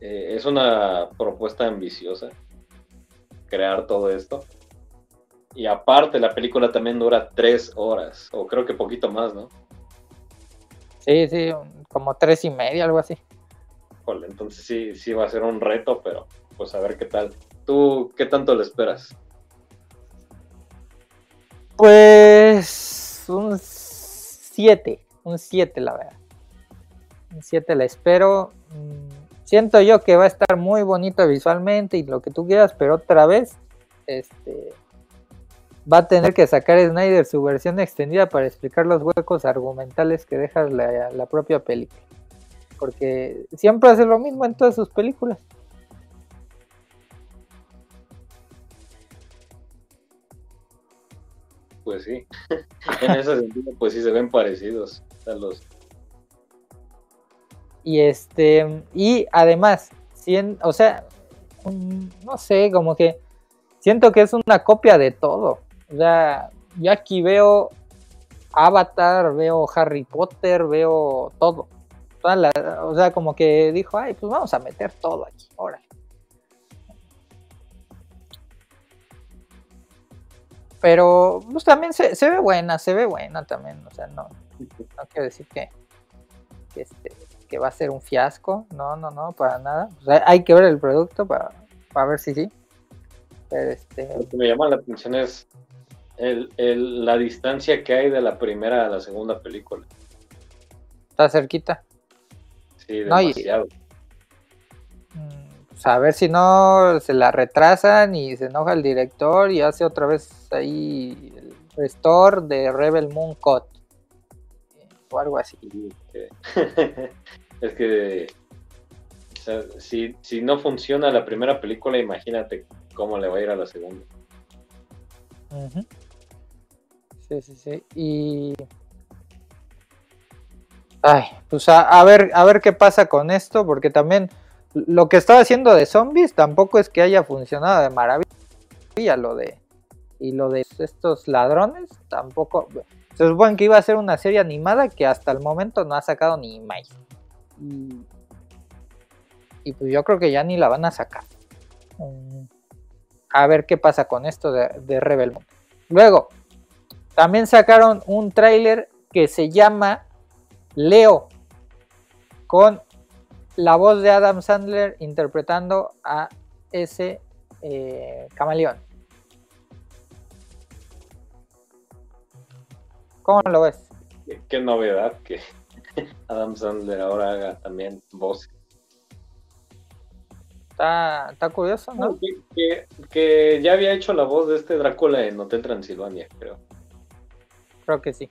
eh, es una propuesta ambiciosa, crear todo esto. Y aparte, la película también dura tres horas, o creo que poquito más, ¿no? Sí, sí, como tres y media, algo así. entonces sí, sí va a ser un reto, pero pues a ver qué tal. ¿Tú qué tanto le esperas? Pues un 7, un 7 la verdad. Un 7 la espero. Mm, siento yo que va a estar muy bonito visualmente y lo que tú quieras, pero otra vez, este, va a tener que sacar Snyder su versión extendida para explicar los huecos argumentales que deja la, la propia película. Porque siempre hace lo mismo en todas sus películas. Pues sí, en ese sentido, pues sí se ven parecidos a los. Y este, y además, o sea, no sé, como que siento que es una copia de todo. O sea, yo aquí veo Avatar, veo Harry Potter, veo todo. o sea, como que dijo, ay, pues vamos a meter todo aquí, ahora. Pero pues también se, ve buena, se ve buena también. O sea, no, no quiero decir que, este, que va a ser un fiasco. No, no, no, para nada. Hay que ver el producto para, para ver si sí. Pero este... Lo que me llama la atención es el, el, la distancia que hay de la primera a la segunda película. Está cerquita. Sí, demasiado. Mm, pues, a ver si no se la retrasan y se enoja el director y hace otra vez ahí el restore de Rebel Moon Cut o algo así. es que si, si no funciona la primera película, imagínate cómo le va a ir a la segunda. Sí, sí, sí. Y. Ay, pues a, ver, a ver qué pasa con esto, porque también lo que estaba haciendo de zombies tampoco es que haya funcionado de maravilla lo de. Y lo de estos ladrones tampoco. Se supone que iba a ser una serie animada que hasta el momento no ha sacado ni más. Y, pues yo creo que ya ni la van a sacar. Mm, a ver qué pasa con esto de, de Rebel Moon. Luego, también sacaron un tráiler que se llama Leo, con la voz de Adam Sandler interpretando a ese eh, camaleón. ¿Cómo lo ves? Qué, novedad que Adam Sandler ahora haga también voz. Está, curioso, ¿no? Que, que, ya había hecho la voz de este Drácula en Hotel Transilvania, creo. Creo que sí.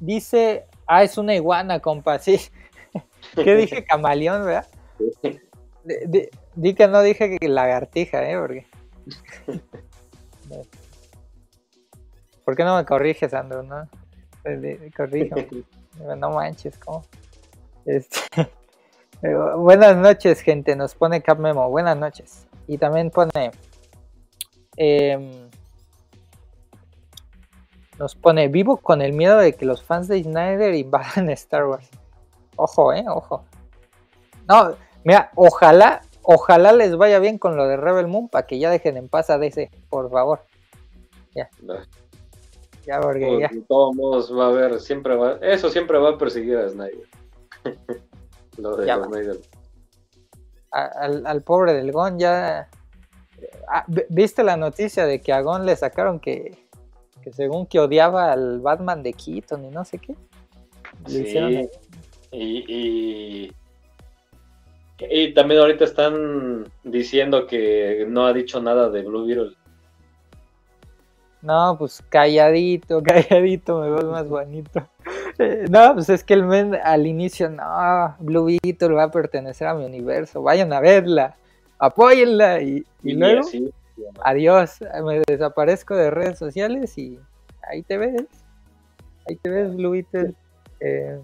Dice, ah, es una iguana, compa, sí. ¿Qué dije? Camaleón, ¿verdad? di que no dije que lagartija, ¿eh? Porque... ¿Por qué no me corriges, Andrew? No, corrijo. no manches, ¿cómo? Este... Buenas noches, gente. Nos pone Cap Memo. Buenas noches. Y también pone. Eh, nos pone vivo con el miedo de que los fans de Snyder invadan Star Wars. Ojo, eh, ojo. No, mira, ojalá, ojalá les vaya bien con lo de Rebel Moon para que ya dejen en paz a DC, por favor. Ya. Ya, porque pues, ya. De todos modos va a haber, siempre va, eso siempre va a perseguir a Snyder. lo de Snyder. al, al, pobre del Gon ya. Ah, ¿Viste la noticia de que a Gon le sacaron que que según que odiaba al Batman de Keaton y no sé qué. Sí, y, y, también ahorita están diciendo que no ha dicho nada de Blue Beetle. No, pues calladito, calladito, me veo más bonito. Eh, no, pues es que el men al inicio, no, Blue Beetle va a pertenecer a mi universo, vayan a verla, apóyenla y, luego adiós, me desaparezco de redes sociales y ahí te ves, ahí te ves, Blue eh,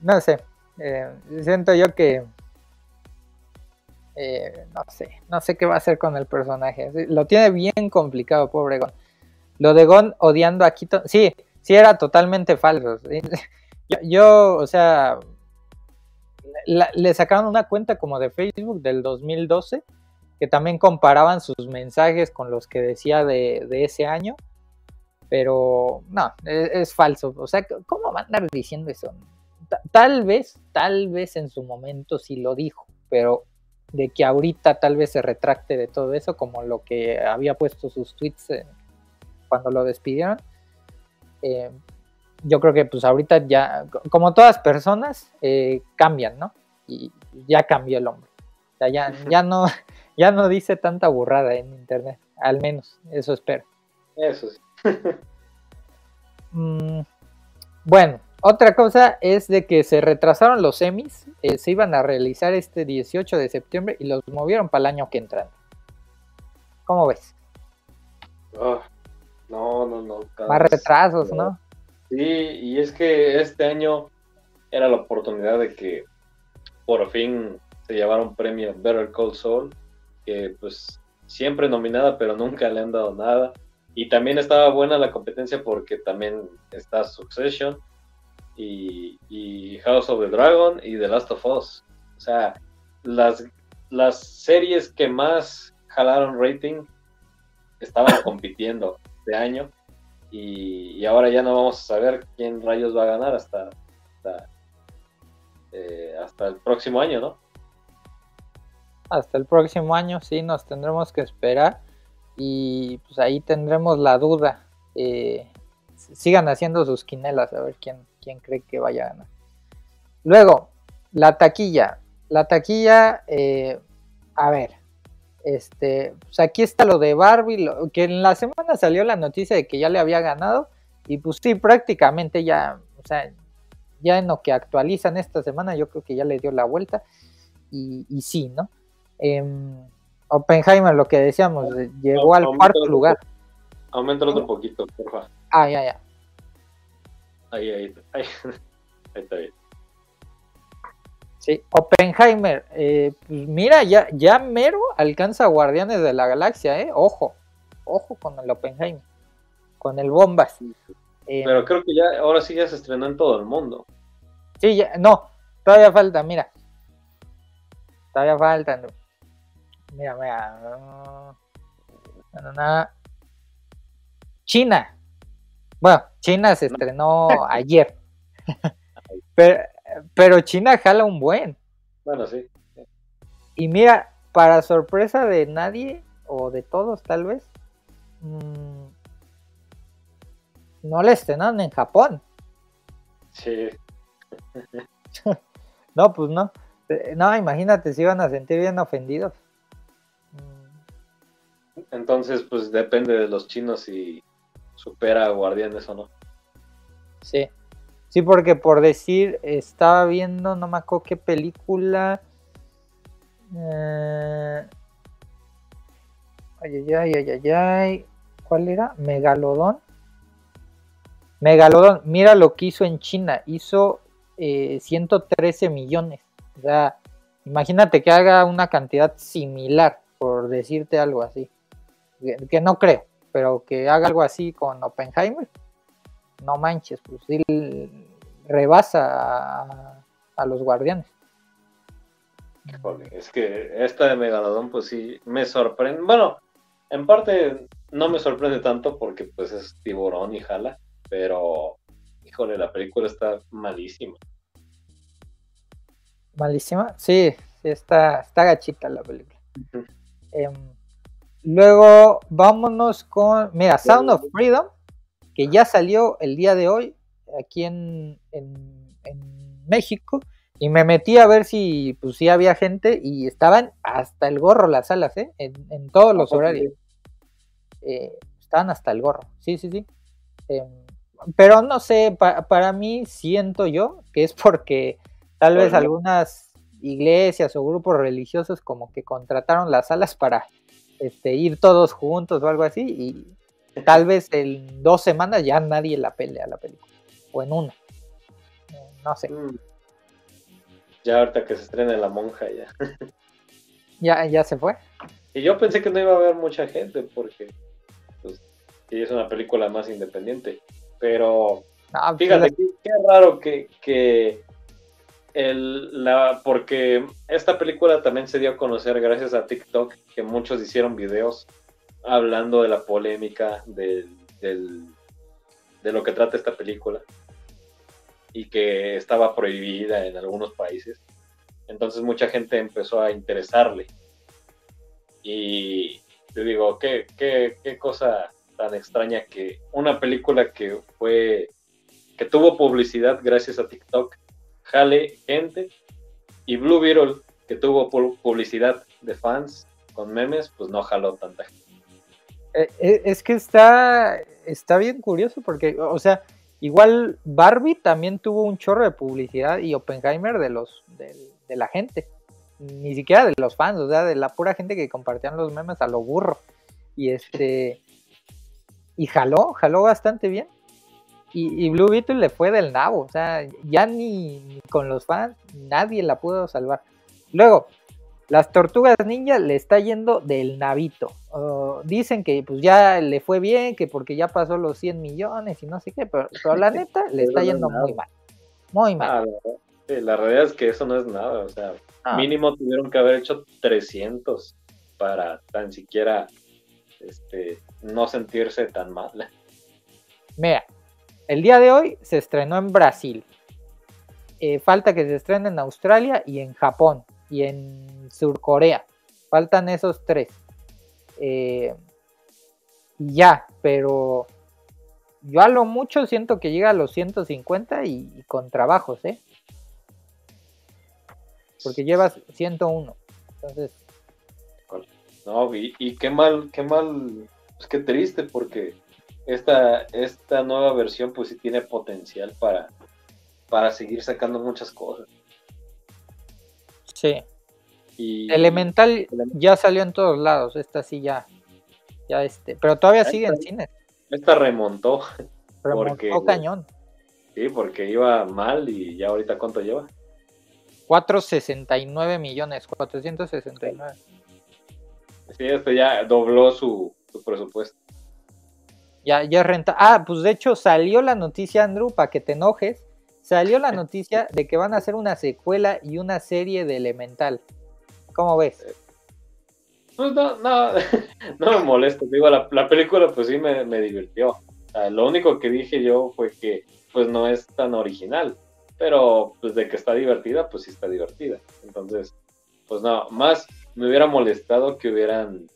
no sé, eh, siento yo que, eh, no sé, no sé qué va a hacer con el personaje. Lo tiene bien complicado, pobre Gon. Lo de Gon odiando a Keaton, sí, sí era totalmente falso. Yo, o sea, le sacaron una cuenta como de Facebook del 2012 que también comparaban sus mensajes con los que decía de, ese año, pero no, e, es, falso. O sea, ¿cómo va a andar diciendo eso? tal vez, tal vez en su momento sí lo dijo, pero de que ahorita tal vez se retracte de todo eso, como lo que había puesto sus tweets cuando lo despidieron. Eh, yo creo que pues ahorita ya, como todas personas, eh, cambian, ¿no? Y ya cambió el hombre. Sea, ya, ya, no, ya no dice tanta burrada en internet, al menos, eso espero. Eso sí. Mm, bueno, otra cosa es de que se retrasaron los semis, eh, se iban a realizar este 18 de septiembre y los movieron para el año que entra. ¿Cómo ves? Ah, no, no, no. Más retrasos, ¿no? Sí, y es que este año era la oportunidad de que por fin se llevara un premio Better Call Saul, que pues siempre nominada, pero nunca le han dado nada. Y también estaba buena la competencia porque también está Succession y, House of the Dragon y The Last of Us. O sea, las, las series que más jalaron rating estaban compitiendo de año y, ahora ya no vamos a saber quién rayos va a ganar hasta, hasta, eh, hasta el próximo año, ¿no? Hasta el próximo año, sí, nos tendremos que esperar y pues ahí tendremos la duda. Eh, sigan haciendo sus quinelas a ver quién, quién cree que vaya a ganar. Luego, la taquilla. La taquilla, eh, a ver, este, pues aquí está lo de Barbie, que en la semana salió la noticia de que ya le había ganado, y pues sí, prácticamente ya, o sea, ya en lo que actualizan esta semana, yo creo que ya le dio la vuelta, y, sí, ¿no? Em, Oppenheimer, lo que decíamos, llegó al cuarto lugar. Aumenta otro poquito, por favor. Ah, ya, ya. Ahí, ahí, ahí, está bien. Sí, Oppenheimer, eh, pues mira, ya, ya mero alcanza Guardianes de la Galaxia, ¿eh? Ojo, ojo con el Oppenheimer, con el Bombas. Eh, Pero creo que ya, ahora sí ya se estrenó en todo el mundo. Sí, ya, no, todavía falta, mira. Todavía falta. Mira, mira. China, bueno, China se estrenó ayer. pero, China jala un buen. Bueno, sí. Y mira, para sorpresa de nadie, o de todos tal vez, mm, no le estrenan en Japón. Sí. no, pues no. Eh, no, imagínate, si iban a sentir bien ofendidos. Entonces, pues depende de los chinos y supera a Guardianes o no. Sí. Sí, porque por decir, estaba viendo, no me acuerdo qué película. Eh, ay, ay, ay, ay, ay. ¿Cuál era? Megalodón. Megalodón, mira lo que hizo en China. Hizo 113 eh, millones. O sea, imagínate que haga una cantidad similar, por decirte algo así. Que no creo pero que haga algo así con Oppenheimer, no manches, pues sí rebasa a, los guardianes. es que esta de Megalodón, pues sí, me sorprende. Bueno, en parte no me sorprende tanto porque pues es tiburón y jala, pero híjole, la película está malísima. Malísima, sí, sí está, está gachita la película. Luego vámonos con, mira, Sound of Freedom, que ya salió el día de hoy aquí en, México. Y me metí a ver si pues sí había gente y estaban hasta el gorro las salas, ¿eh? En, todos los horarios. Eh, estaban hasta el gorro, sí, sí, sí. Em, pero no sé, para mí siento yo que es porque tal vez algunas iglesias o grupos religiosos como que contrataron las salas para este, ir todos juntos o algo así y tal vez en dos semanas ya nadie la pelea la película o en una. No sé. Mm. ya ahorita que se estrene la monja ya. Ya ya se fue. Y yo pensé que no iba a haber mucha gente porque pues es una película más independiente. Pero pues, fíjate qué, raro que, que el, la, porque esta película también se dio a conocer gracias a TikTok, que muchos hicieron videos hablando de la polémica de lo que trata esta película y que estaba prohibida en algunos países. Entonces mucha gente empezó a interesarle. Y te digo, qué, qué, qué cosa tan extraña que una película que fue, que tuvo publicidad gracias a TikTok, jale gente, y Blue Beetle, que tuvo publicidad de fans con memes, pues no jaló tanta gente. Eh, eh, es que está, está bien curioso porque, o sea, igual Barbie también tuvo un chorro de publicidad y Oppenheimer de los de, de la gente, ni siquiera de los fans, o sea, de la pura gente que compartían los memes a lo burro. Y este y jaló, jaló bastante bien. Y, Blue Beetle le fue del nabo, o sea, ya ni, con los fans nadie la pudo salvar. Luego, las tortugas ninja le está yendo del navito. dicen que pues ya le fue bien, que porque ya pasó los 100 millones y no sé qué, pero, la neta le está yendo muy mal. Muy mal. Ah, la realidad es que eso no es nada, o sea, ah. mínimo tuvieron que haber hecho 300 para tan siquiera este, no sentirse tan mal. Mira, el día de hoy se estrenó en Brasil. Eh, falta que se estrene en Australia y en Japón y en Surcorea. Faltan esos tres. Eh, ya, pero yo a lo mucho siento que llega a los 150 y, y con trabajos, ¿eh? Porque llevas 101. Entonces, no, y, qué mal, qué mal, pues qué triste, porque esta, esta nueva versión pues sí tiene potencial para, para seguir sacando muchas cosas. Sí. Elemental ya salió en todos lados, esta sí ya, ya este, pero todavía sigue en cine. Esta remontó. Remontó cañón. Sí, porque iba mal y ya ahorita cuánto lleva. 469 millones, 469. Sí, este ya dobló su, presupuesto. Ya, ya renta. Ah, pues de hecho salió la noticia, Andrew, para que te enojes. Salió la noticia de que van a hacer una secuela y una serie de Elemental. ¿Cómo ves? Pues no, no, no me molesta. Digo, la, película pues sí me, me divirtió. lo único que dije yo fue que pues no es tan original. Pero pues de que está divertida, pues sí está divertida. Entonces, pues no, más me hubiera molestado que hubieran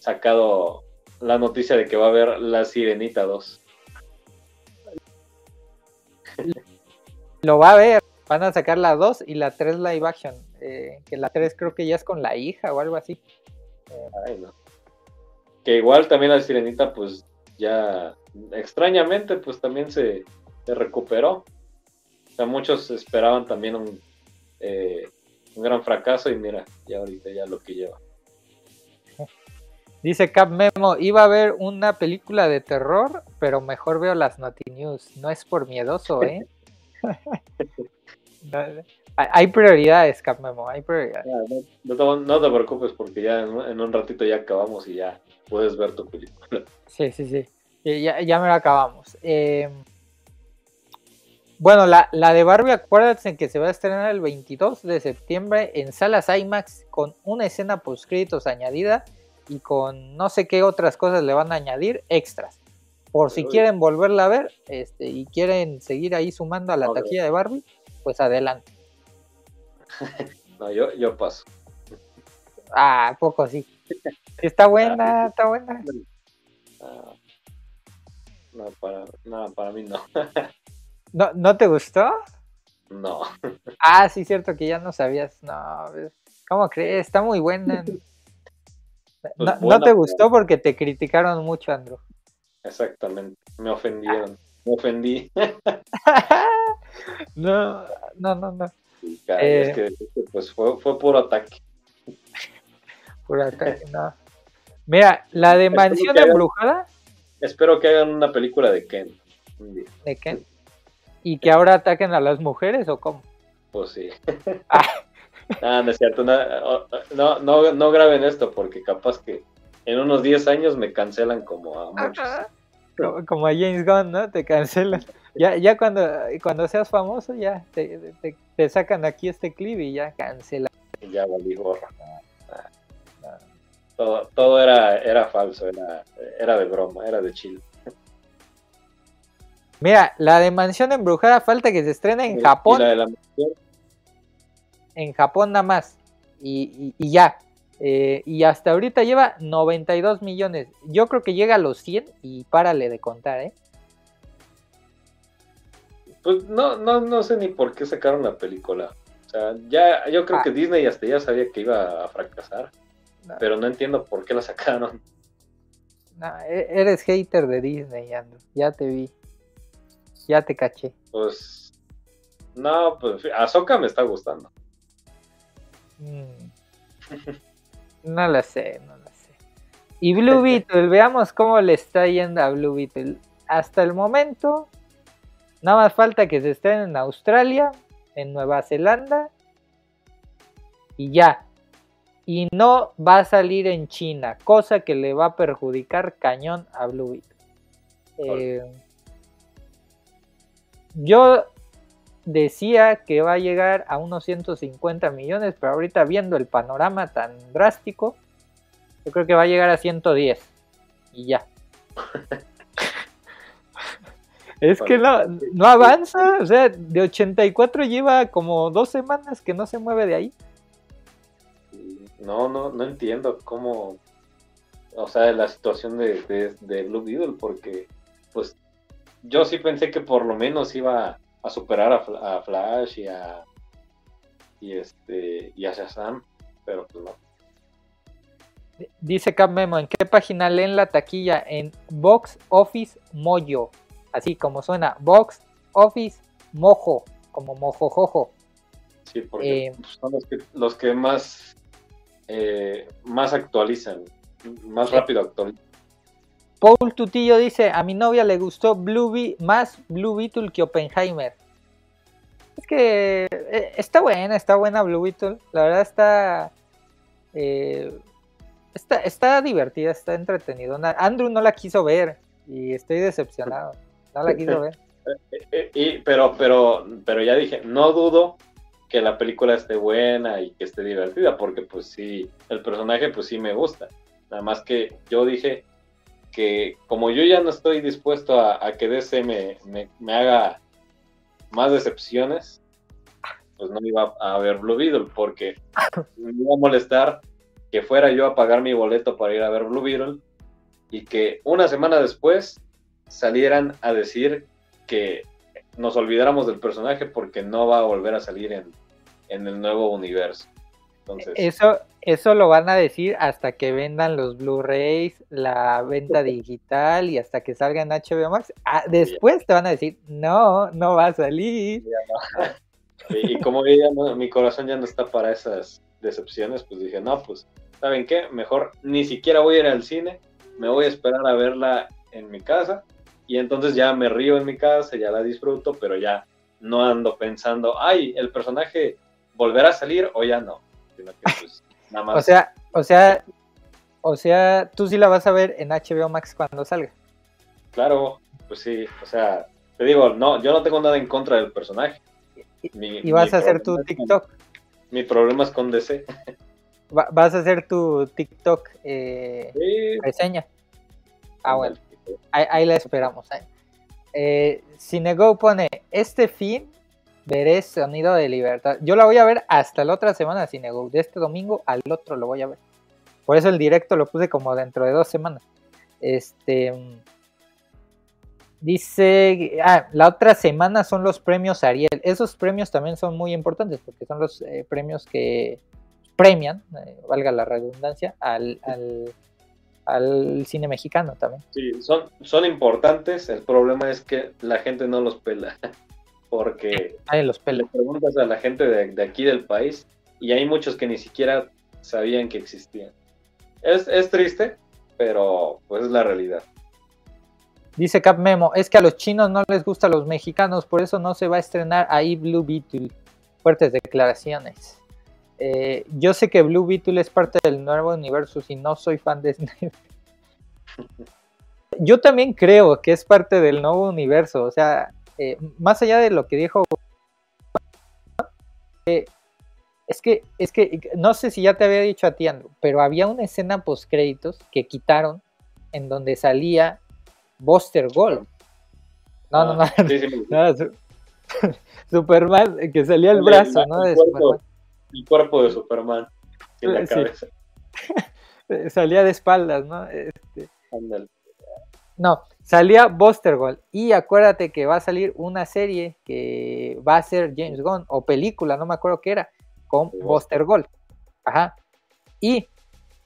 sacado la noticia de que va a haber La Sirenita 2. Lo va a ver, van a sacar la 2 y la 3 live action. Eh, que la 3 creo que ya es con la hija o algo así. Ay, no. Que igual también la Sirenita, pues ya extrañamente, pues también se, recuperó. O sea, muchos esperaban también un, eh, un gran fracaso y mira, ya ahorita ya lo que lleva. Dice Cap Memo, iba a haber una película de terror, pero mejor veo las Noti News. No es por miedoso, ¿eh? hay prioridades, Cap Memo, hay prioridades. No, te, preocupes porque ya en, un ratito ya acabamos y ya puedes ver tu película. Sí, sí, sí. Ya, ya me lo acabamos. Eh, bueno, la, de Barbie, acuérdense que se va a estrenar el 22 de septiembre en salas IMAX con una escena post créditos añadida y con no sé qué otras cosas le van a añadir extras. Por si quieren volverla a ver este, y quieren seguir ahí sumando a la taquilla de Barbie, pues adelante. no, yo, yo paso. Ah, poco sí. Está buena, está buena. Ah, no, para, no, para mí no. ¿No, ¿No te gustó? No. Ah, sí, cierto que ya no sabías. No, ¿cómo crees? Está muy buena. Pues no, te gustó porque te criticaron mucho, Andrew. Exactamente. Me ofendieron. Me ofendí. no, no, no, no. es que pues fue, fue puro ataque. Puro ataque, no. Mira, la de Mansión Embrujada. espero que hagan una película de Ken. ¿De Ken? ¿Y que ahora ataquen a las mujeres o cómo? Pues sí. Ah. Ah. no es cierto. No, no, no, graben esto porque capaz que en unos 10 años me cancelan como a muchos. Como, a James Gunn, ¿no? Te cancelan. Ya, ya cuando, cuando seas famoso, ya te, te, sacan aquí este clip y ya cancelan. Ya valí gorra. Todo, todo era, era falso, era, era de broma, era de chill. Mira, la de Mansión Embrujada falta que se estrene en Japón. ¿Y la de la mansión? En Japón nada más. Y, ya. Eh, y hasta ahorita lleva 92 millones. Yo creo que llega a los 100 y párale de contar, ¿eh? Pues no, no, no sé ni por qué sacaron la película. O sea, ya, yo creo ah. que Disney hasta ya sabía que iba a fracasar. Pero no entiendo por qué la sacaron. E, eres hater de Disney, Andrew. Ya te vi. Ya te caché. Pues. No, pues Azoka me está gustando. Mm. no la sé, no la sé. Y Blue Beetle, veamos cómo le está yendo a Blue Beetle. Hasta el momento, nada más falta que se estén en Australia, en Nueva Zelanda. Y ya, y no va a salir en China, cosa que le va a perjudicar cañón a Blue eh, yo decía que va a llegar a unos 150 millones, pero ahorita viendo el panorama tan drástico, yo creo que va a llegar a 110 y ya. es que no, no avanza, o sea, de 84 lleva como dos semanas que no se mueve de ahí. No, no, no entiendo cómo, o sea, la situación de, de, Blue Beetle, porque pues yo sí pensé que por lo menos iba a superar a, Flash y a y este y a Shazam, pero pues no. Dice Cap Memo, ¿en qué página leen la taquilla? En Box Office Mojo, así como suena, Box Office Mojo, como mojojojo. Sí, porque eh, son los que, los que más eh, más actualizan, más rápido actualizan. Paul Tutillo dice, a mi novia le gustó Blue más Blue Beetle que Oppenheimer. Es que eh, está buena, está buena Blue Beetle. La verdad está, eh, está, está divertida, está entretenido. Andrew no la quiso ver y estoy decepcionado. No la quiso ver. y, pero, pero, pero ya dije, no dudo que la película esté buena y que esté divertida, porque pues sí, el personaje pues sí me gusta. Nada más que yo dije que como yo ya no estoy dispuesto a, que DC me, me, haga más decepciones, pues no iba a ver Blue Beetle, porque me iba a molestar que fuera yo a pagar mi boleto para ir a ver Blue Beetle y que una semana después salieran a decir que nos olvidáramos del personaje porque no va a volver a salir en, el nuevo universo. Entonces, eso, eso lo van a decir hasta que vendan los Blu-rays, la venta digital y hasta que salga en HBO Max. Ah, después te van a decir, no, no va a salir. Y, como ella mi corazón ya no está para esas decepciones, pues dije, no, pues, ¿saben qué? Mejor ni siquiera voy a ir al cine, me voy a esperar a verla en mi casa y entonces ya me río en mi casa, ya la disfruto, pero ya no ando pensando, ay, el personaje volverá a salir o ya no. Pues, o sea, o sea, o sea, tú sí la vas a ver en HBO Max cuando salga. Claro, pues sí, o sea, te digo, no, yo no tengo nada en contra del personaje. y vas a hacer tu TikTok. mi problema es con DC. vas a hacer tu TikTok eh, reseña. Ah, bueno. Ahí, la esperamos. Eh, Cinego pone, este fin veré Sonido de Libertad. Yo la voy a ver hasta la otra semana, Cinego. De este domingo al otro lo voy a ver. Por eso el directo lo puse como dentro de dos semanas. Este... Dice, ah, la otra semana son los premios Ariel. Esos premios también son muy importantes porque son los eh, premios que premian, eh, valga la redundancia, al, al cine mexicano también. Sí, son, son importantes, el problema es que la gente no los pela, porque Ay, los pela. le preguntas a la gente de, aquí del país y hay muchos que ni siquiera sabían que existían. Es, es triste, pero pues es la realidad. Dice Cap Memo, es que a los chinos no les gusta a los mexicanos, por eso no se va a estrenar ahí Blue Beetle. Fuertes declaraciones. Eh, yo sé que Blue Beetle es parte del nuevo universo y no soy fan de Snyder. Yo también creo que es parte del nuevo universo. O sea, eh, más allá de lo que dijo. Eh, es que, es que, no sé si ya te había dicho a ti, Andrew, pero había una escena post créditos que quitaron en donde salía Buster Gold. No, no, ah, no. Superman, que salía el brazo, ¿no? De Superman el cuerpo de Superman en la cabeza. salía de espaldas, ¿no? Este... No, salía Buster Gold. Y acuérdate que va a salir una serie que va a ser James Gunn, o película, no me acuerdo qué era, con Buster Gold. Ajá. Y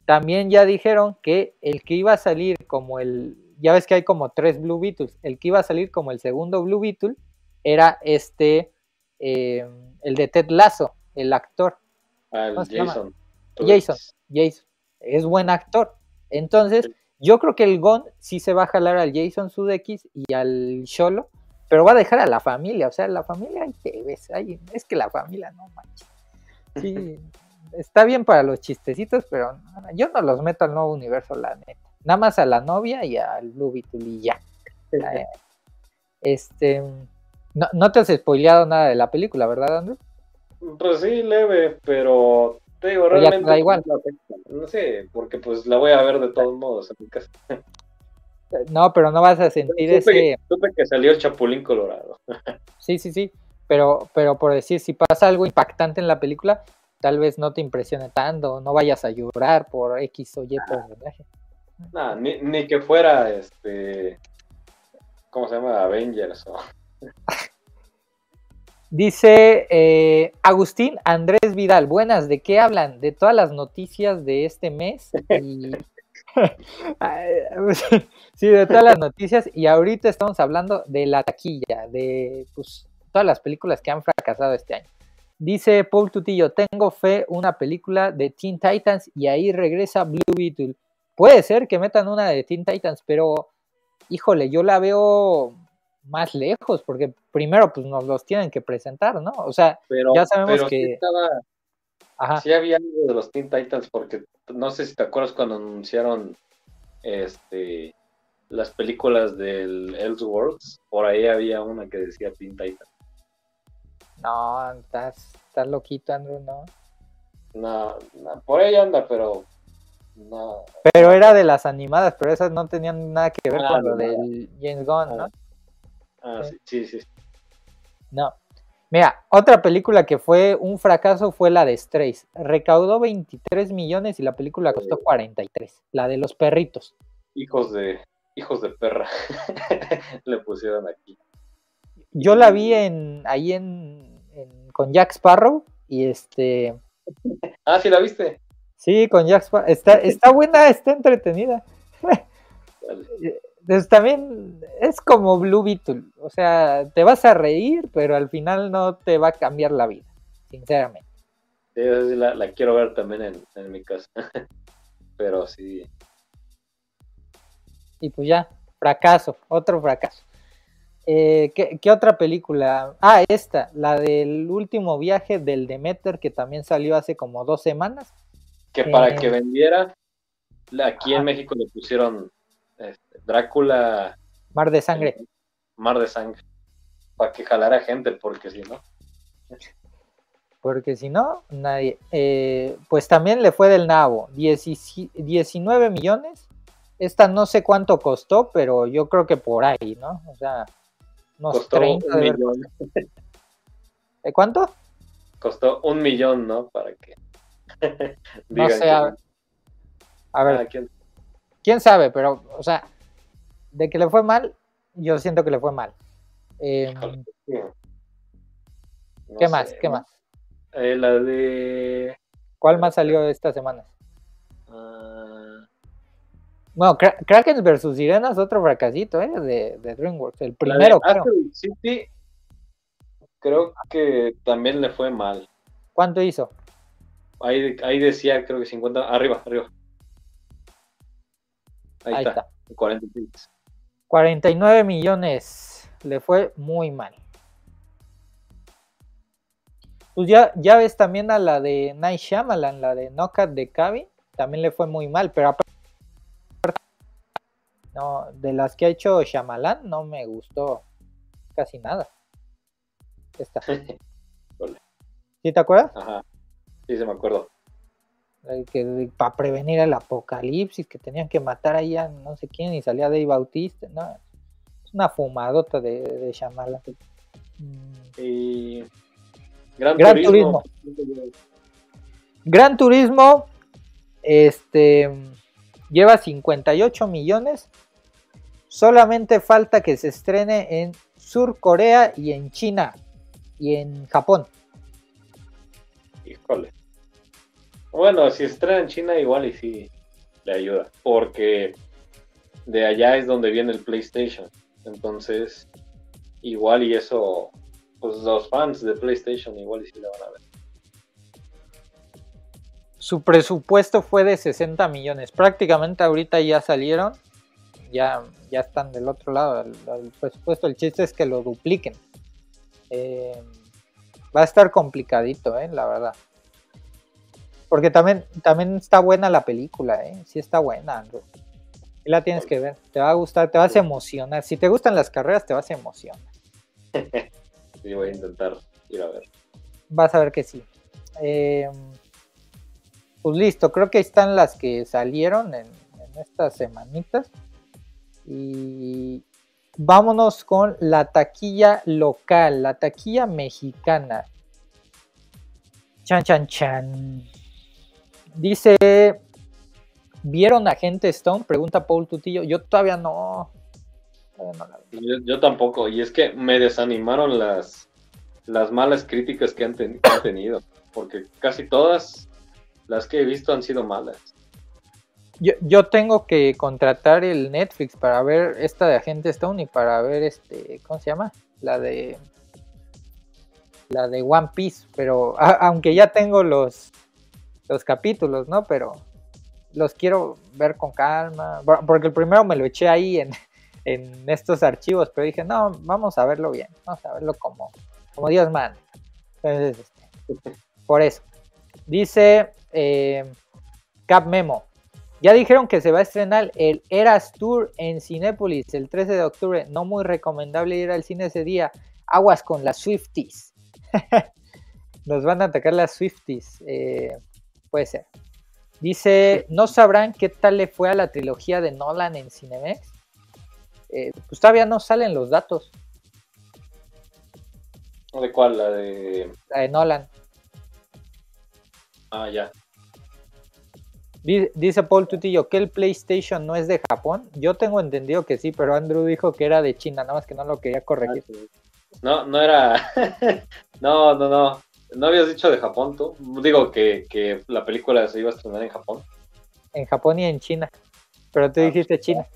también ya dijeron que el que iba a salir como el, ya ves que hay como tres Blue Beetles, el que iba a salir como el segundo Blue Beetle era este, eh, el de Ted Lasso, el actor. Ah, Jason. Jason, Jason. Es buen actor. Entonces, yo creo que el Gon sí se va a jalar al Jason Sudeikis y al Cholo, pero va a dejar a la familia. O sea, la familia, ahí te ves, es que la familia no manches. Sí, está bien para los chistecitos, pero yo no los meto al nuevo universo, la neta. Nada más a la novia y al Blue Beetle y ya. Eh, este, no, te has spoileado nada de la película, ¿verdad, Andrew? Pues sí, leve, pero te digo, realmente. Da igual. No sé, porque pues la voy a ver de todos modos en mi casa. No, pero no vas a sentir ese. supe que salió el Chapulín Colorado. Sí, sí, sí. Pero, pero por decir, si pasa algo impactante en la película, tal vez no te impresione tanto, no vayas a llorar por X o Y personaje. No, ni, ni, que fuera este. ¿Cómo se llama? Avengers Dice eh, Agustín Andrés Vidal, buenas, ¿de qué hablan? De todas las noticias de este mes. sí, de todas las noticias. Y ahorita estamos hablando de la taquilla, de pues, todas las películas que han fracasado este año. Dice Paul Tutillo, tengo fe una película de Teen Titans y ahí regresa Blue Beetle. Puede ser que metan una de Teen Titans, pero híjole, yo la veo más lejos, porque primero pues nos los tienen que presentar, ¿no? O sea, ya sabemos que... Sí, había algo de los Teen Titans, porque no sé si te acuerdas cuando anunciaron este las películas del Elseworlds, por ahí había una que decía Teen Titans. No, estás, estás loquito, Andrew, ¿no? No, por ahí anda, pero no. Pero era de las animadas, pero esas no tenían nada que ver ah, con lo del James Gunn, ¿no? Ah, sí, sí, sí. No. Mira, otra película que fue un fracaso fue la de Strays. Recaudó 23 millones y la película costó 43. La de los perritos. Hijos de, hijos de perra. Le pusieron aquí. Yo la vi en ahí en con Jack Sparrow y este. Ah, sí, la viste. Sí, con Jack Sparrow. Está, está buena, está entretenida. también es como Blue Beetle, o sea, te vas a reír, pero al final no te va a cambiar la vida, sinceramente. Sí, la, la quiero ver también en, en mi casa, pero sí. Y pues ya, fracaso, otro fracaso. Eh, ¿qué, otra película? Ah, esta, la del último viaje del Demeter, que también salió hace como dos semanas. Que para eh, que vendiera, aquí en México le pusieron este, Drácula. Mar de sangre. Mar de sangre. Para que jalara gente, porque si no. Porque si no, nadie. Eh, pues también le fue del nabo. 19 millones. Esta no sé cuánto costó, pero yo creo que por ahí, ¿no? O sea, Costó un millón. ¿De cuánto? Costó un millón, ¿no? Para que. no sé, a, ver. Ah, ¿quién? Sabe? Pero, o sea, de que le fue mal, yo siento que le fue mal. Em, ¿Qué más? ¿Qué más? Eh, la de. ¿Cuál más salió esta semana? Bueno, Kraken versus Sirenas, otro fracasito, ¿eh? De, de DreamWorks. El primero, creo. City, creo que también le fue mal. ¿Cuánto hizo? Ahí, ahí decía, creo que 50. Arriba, arriba. Ahí, está. 46. 49 millones. Le fue muy mal. Pues ya, ya ves también a la de Night Shyamalan, la de Knockout de Cabin. También le fue muy mal, pero no, de las que ha hecho Shyamalan no me gustó casi nada. Esta. ¿Sí te acuerdas? Ajá. Sí, se me acuerdo. Que para prevenir el apocalipsis, que tenían que matar ahí a no sé quién y salía Dave Bautista. No, es una fumadota de, de Shyamalan. Y... Gran, Turismo. Gran Turismo este, lleva 58 millones. Solamente falta que se estrene en Sur Corea y en China y en Japón. Híjole. Bueno, si estrena en China igual y sí le ayuda. Porque de allá es donde viene el PlayStation. Entonces, igual y eso, pues los fans de PlayStation igual y sí la van a ver. Su presupuesto fue de 60 millones. Prácticamente ahorita ya salieron. Ya, ya están del otro lado. El, presupuesto, el chiste es que lo dupliquen. Eh, va a estar complicadito, eh, la verdad. Porque también, también está buena la película, ¿eh? Sí está buena, Andrew. Y la tienes que ver. Te va a gustar, te vas a emocionar. Si te gustan las carreras, te vas a emocionar. sí, voy a intentar ir a ver. Vas a ver que sí. Eh, pues listo, creo que están las que salieron en, estas semanitas. Y vámonos con la taquilla local, la taquilla mexicana. Chan, chan, chan. Dice, ¿vieron a Gente Stone? Pregunta Paul Tutillo. Yo todavía no. yo, tampoco. Y es que me desanimaron las, las malas críticas que han tenido. Porque casi todas las que he visto han sido malas. Yo, tengo que contratar el Netflix para ver esta de Agente Stone y para ver este, ¿cómo se llama? La de la de One Piece, pero aunque ya tengo los los capítulos, ¿no? Pero los quiero ver con calma, porque el primero me lo eché ahí en, en estos archivos, pero dije, no, vamos a verlo bien, vamos a verlo como, como Dios manda. Entonces, este, por eso. Dice eh, Cap Memo. Ya dijeron que se va a estrenar el Eras Tour en Cinépolis el 13 de octubre. No muy recomendable ir al cine ese día. Aguas con las Swifties. Nos van a atacar las Swifties. Eh, puede ser. Dice, ¿no sabrán qué tal le fue a la trilogía de Nolan en Cinemex? Eh, pues todavía no salen los datos. ¿De cuál? La de... La de Nolan. Ah, ya. Dice Paul Tutillo que el PlayStation no es de Japón. Yo tengo entendido que sí, pero Andrew dijo que era de China, nada más que no lo quería corregir. Ah, no, no era. no, no, no. ¿No habías dicho de Japón tú? Digo que, la película se iba a estrenar en Japón. En Japón y en China. Pero tú ah, dijiste China.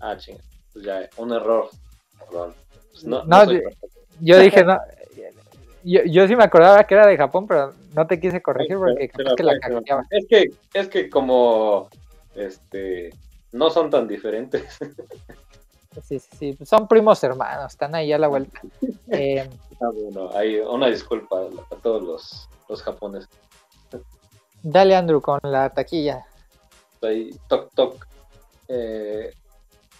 Ah, China. Pues ya, un error. Perdón. Pues no, yo dije, no, yo, yo sí me acordaba que era de Japón, pero no te quise corregir porque es que la Es que, es que como este no son tan diferentes. Sí, sí, sí. Son primos hermanos, están ahí a la vuelta. Eh, ah, bueno, hay una disculpa a todos los, los japoneses. Dale, Andrew, con la taquilla. Ahí, Toc Toc. Eh,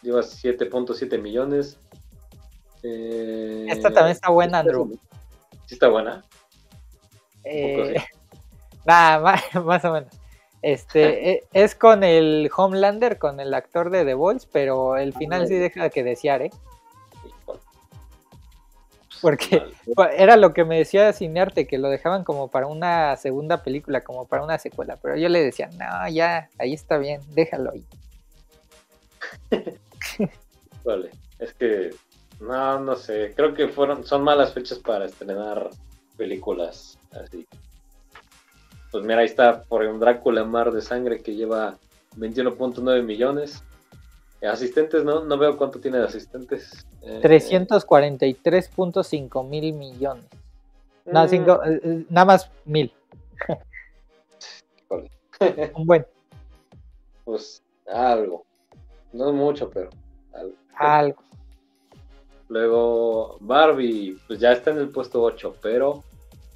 lleva 7.7 millones. Eh, Esta también está buena, Andrew. ¿Sí está buena? Eh, nada, más, o menos. Este e, es con el Homelander, con el actor de The Voice, pero el final sí deja que desear, ¿eh? Porque era lo que me decía Cinearte, que lo dejaban como para una segunda película, como para una secuela. Pero yo le decía, no, ya, ahí está bien, déjalo ahí. vale, es que no, no sé. Creo que fueron, son malas fechas para estrenar películas así. Pues mira, ahí está por un Drácula Mar de Sangre que lleva 21.9 millones. Asistentes, no, no veo cuánto tiene de asistentes. 343.5 eh, mil millones. No, mm. cinco, eh, eh, nada más mil. un buen. Pues algo. No mucho, pero algo. Algo. Luego Barbie, pues ya está en el puesto 8, pero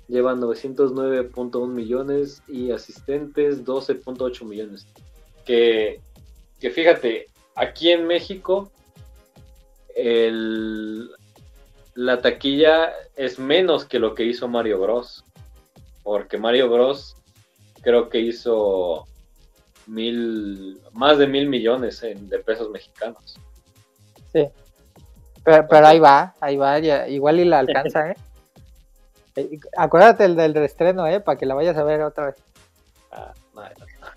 lleva 909.1 millones y asistentes 12.8 millones. Que, que fíjate, aquí en México el, la taquilla es menos que lo que hizo Mario Bros. Porque Mario Bros creo que hizo mil, más de mil millones de pesos mexicanos. Sí. Pero, ahí va, ahí va, igual y la alcanza, ¿eh? ¿eh? Acuérdate el del reestreno, ¿eh? Para que la vayas a ver otra vez. Ah,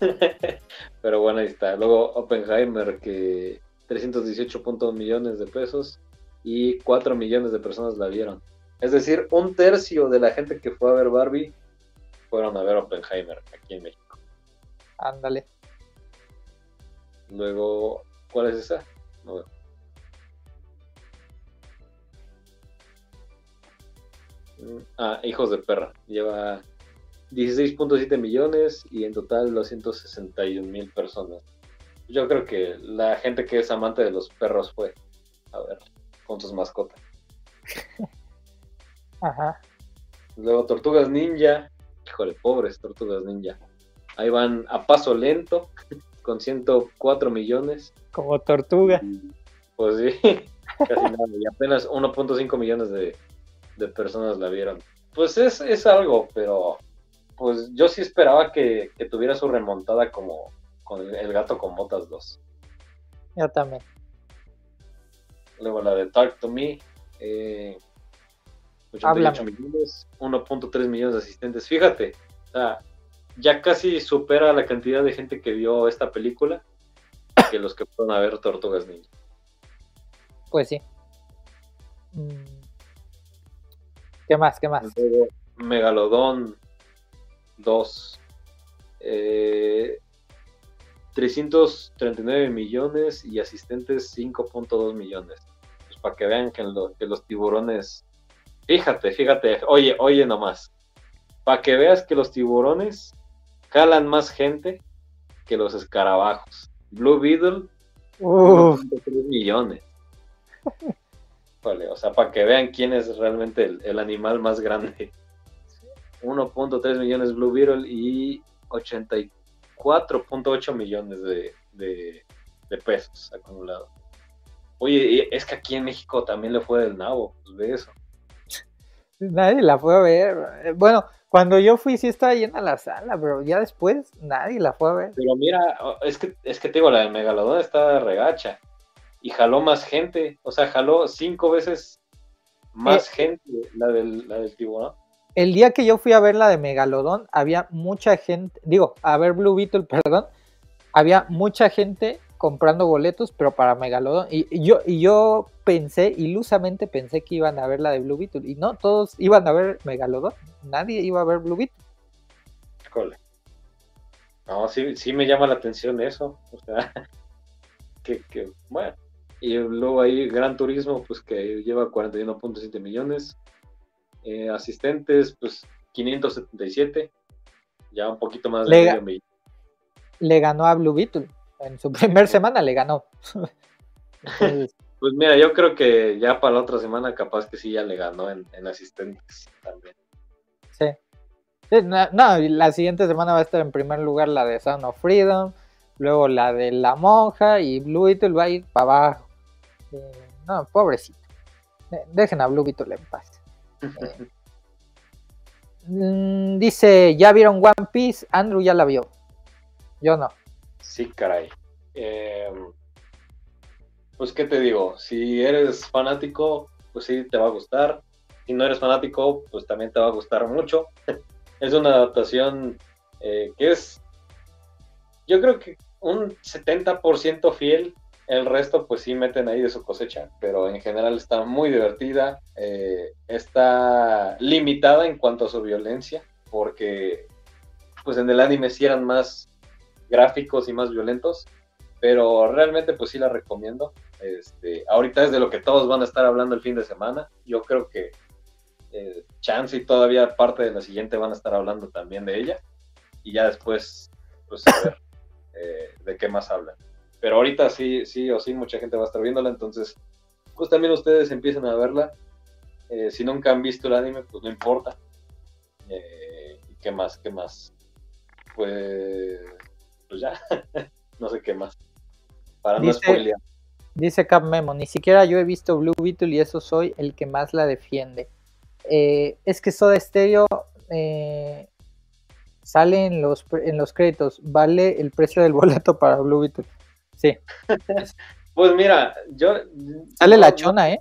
Pero bueno, ahí está. Luego Oppenheimer, que 318.1 millones de pesos y 4 millones de personas la vieron. Es decir, un tercio de la gente que fue a ver Barbie fueron a ver Oppenheimer aquí en México. Ándale. Luego, ¿cuál es esa? No mm, Ah, Hijos de Perra. Lleva 16.7 millones y en total 261 mil personas. Yo creo que la gente que es amante de los perros fue a ver con sus mascotas. Ajá. Luego Tortugas Ninja. Híjole, pobres Tortugas Ninja. Ahí van a paso lento con 104 millones. Como tortuga. Pues sí, casi nada. Y apenas 1.5 millones de, de, personas la vieron. Pues es, es algo, pero pues yo sí esperaba que, tuviera su remontada como con el, gato con botas 2. Yo también. Luego la de Talk to Me. Eh, 88 millones, 1.3 millones de asistentes. Fíjate, ya casi supera la cantidad de gente que vio esta película que los que fueron a ver Tortugas Ninja. Pues sí. Mm. ¿Qué más? ¿Qué más? Megalodón 2. 339 eh, millones y asistentes 5.2 millones. Pues para que vean que, que, los tiburones. Fíjate, fíjate, oye, oye nomás. Para que veas que los tiburones jalan más gente que los escarabajos. Blue Beetle, 1.3 millones. Vale, o sea, para que vean quién es realmente el animal más grande. 1.3 millones Blue Beetle y 84.8 millones de, pesos acumulados. Oye, es que aquí en México también le fue del nabo, pues ve eso. Nadie la fue a ver. Bueno, cuando yo fui sí estaba llena la sala, pero ya después nadie la fue a ver. Pero mira, es que, es que te digo, la del Megalodón está regacha. Y jaló más gente, o sea, jaló cinco veces más eh, gente la del, la del tiburón el día que yo fui a ver la de Megalodón, había mucha gente, digo, a ver Blue Beetle, perdón, había mucha gente comprando boletos, pero para Megalodón. Y, yo, y yo pensé, ilusamente pensé que iban a ver la de Blue Beetle. Y no, todos iban a ver Megalodón. Nadie iba a ver Blue Beetle. Híjole. No, sí, sí me llama la atención eso. O sea, que, que bueno. Y luego ahí Gran Turismo, pues que lleva 41.7 millones. Eh, asistentes, pues 577, ya un poquito más le, de Le ganó a Blue Beetle, en su primer semana le ganó. pues mira, yo creo que ya para la otra semana capaz que sí ya le ganó en, asistentes también. Sí. no, la siguiente semana va a estar en primer lugar la de Sound of Freedom, luego la de La Monja y Blue Beetle va a ir para abajo. Eh, no, pobrecito. Dejen a Blue Beetle en paz. Mm, dice, ¿ya vieron One Piece? Andrew ya la vio. Yo no. Sí, caray. Em, pues, ¿qué te digo? Si eres fanático, pues sí, te va a gustar. Si no eres fanático, pues también te va a gustar mucho. es una adaptación eh, que es, yo creo que un 70% fiel el resto, pues sí meten ahí de su cosecha, pero en general está muy divertida. Eh, está limitada en cuanto a su violencia, porque pues en el anime sí eran más gráficos y más violentos, pero realmente pues sí la recomiendo. Este, ahorita es de lo que todos van a estar hablando el fin de semana. Yo creo que eh, Chance y todavía parte de la siguiente van a estar hablando también de ella. Y ya después, pues a ver eh, de qué más hablan. Pero ahorita sí, sí o sí, mucha gente va a estar viéndola, entonces, pues también ustedes empiecen a verla. Eh, si nunca han visto el anime, pues no importa. Eh, ¿Qué más? ¿Qué más? Pues, pues ya, no sé qué más. Para no spoilear. Dice Cap Memo, ni siquiera yo he visto Blue Beetle y eso soy el que más la defiende. Eh, es que Soda Stereo sale en los, en los créditos, vale el precio del boleto para Blue Beetle. Sí. pues mira, yo. Sale la chona, ¿eh?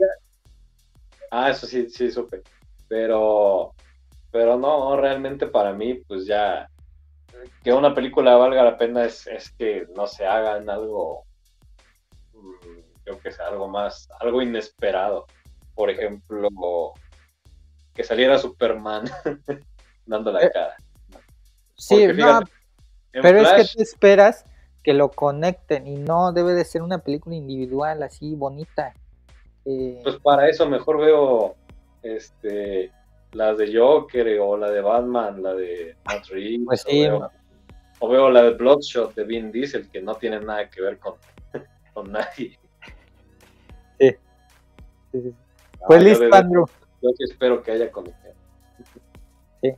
Ah, eso sí, sí, supe. Pero. Pero no, realmente para mí, pues ya. que una película valga la pena es, es que no se hagan algo, mm, creo que sea algo más, algo inesperado. Por ejemplo, que saliera Superman dando la Eh, cara. Sí, no, fíjate, pero es que tú esperas que lo conecten y no debe de ser una película individual así bonita. Eh, Pues para eso mejor veo este las de Joker o la de Batman, la de Matt Reeves, Pues o, veo, o veo la de Bloodshot de Vin Diesel, que no tiene nada que ver con, con nadie. sí, sí, sí. Ah, Pues yo listo, Andrew. Yo sí espero que haya conexión. Sí.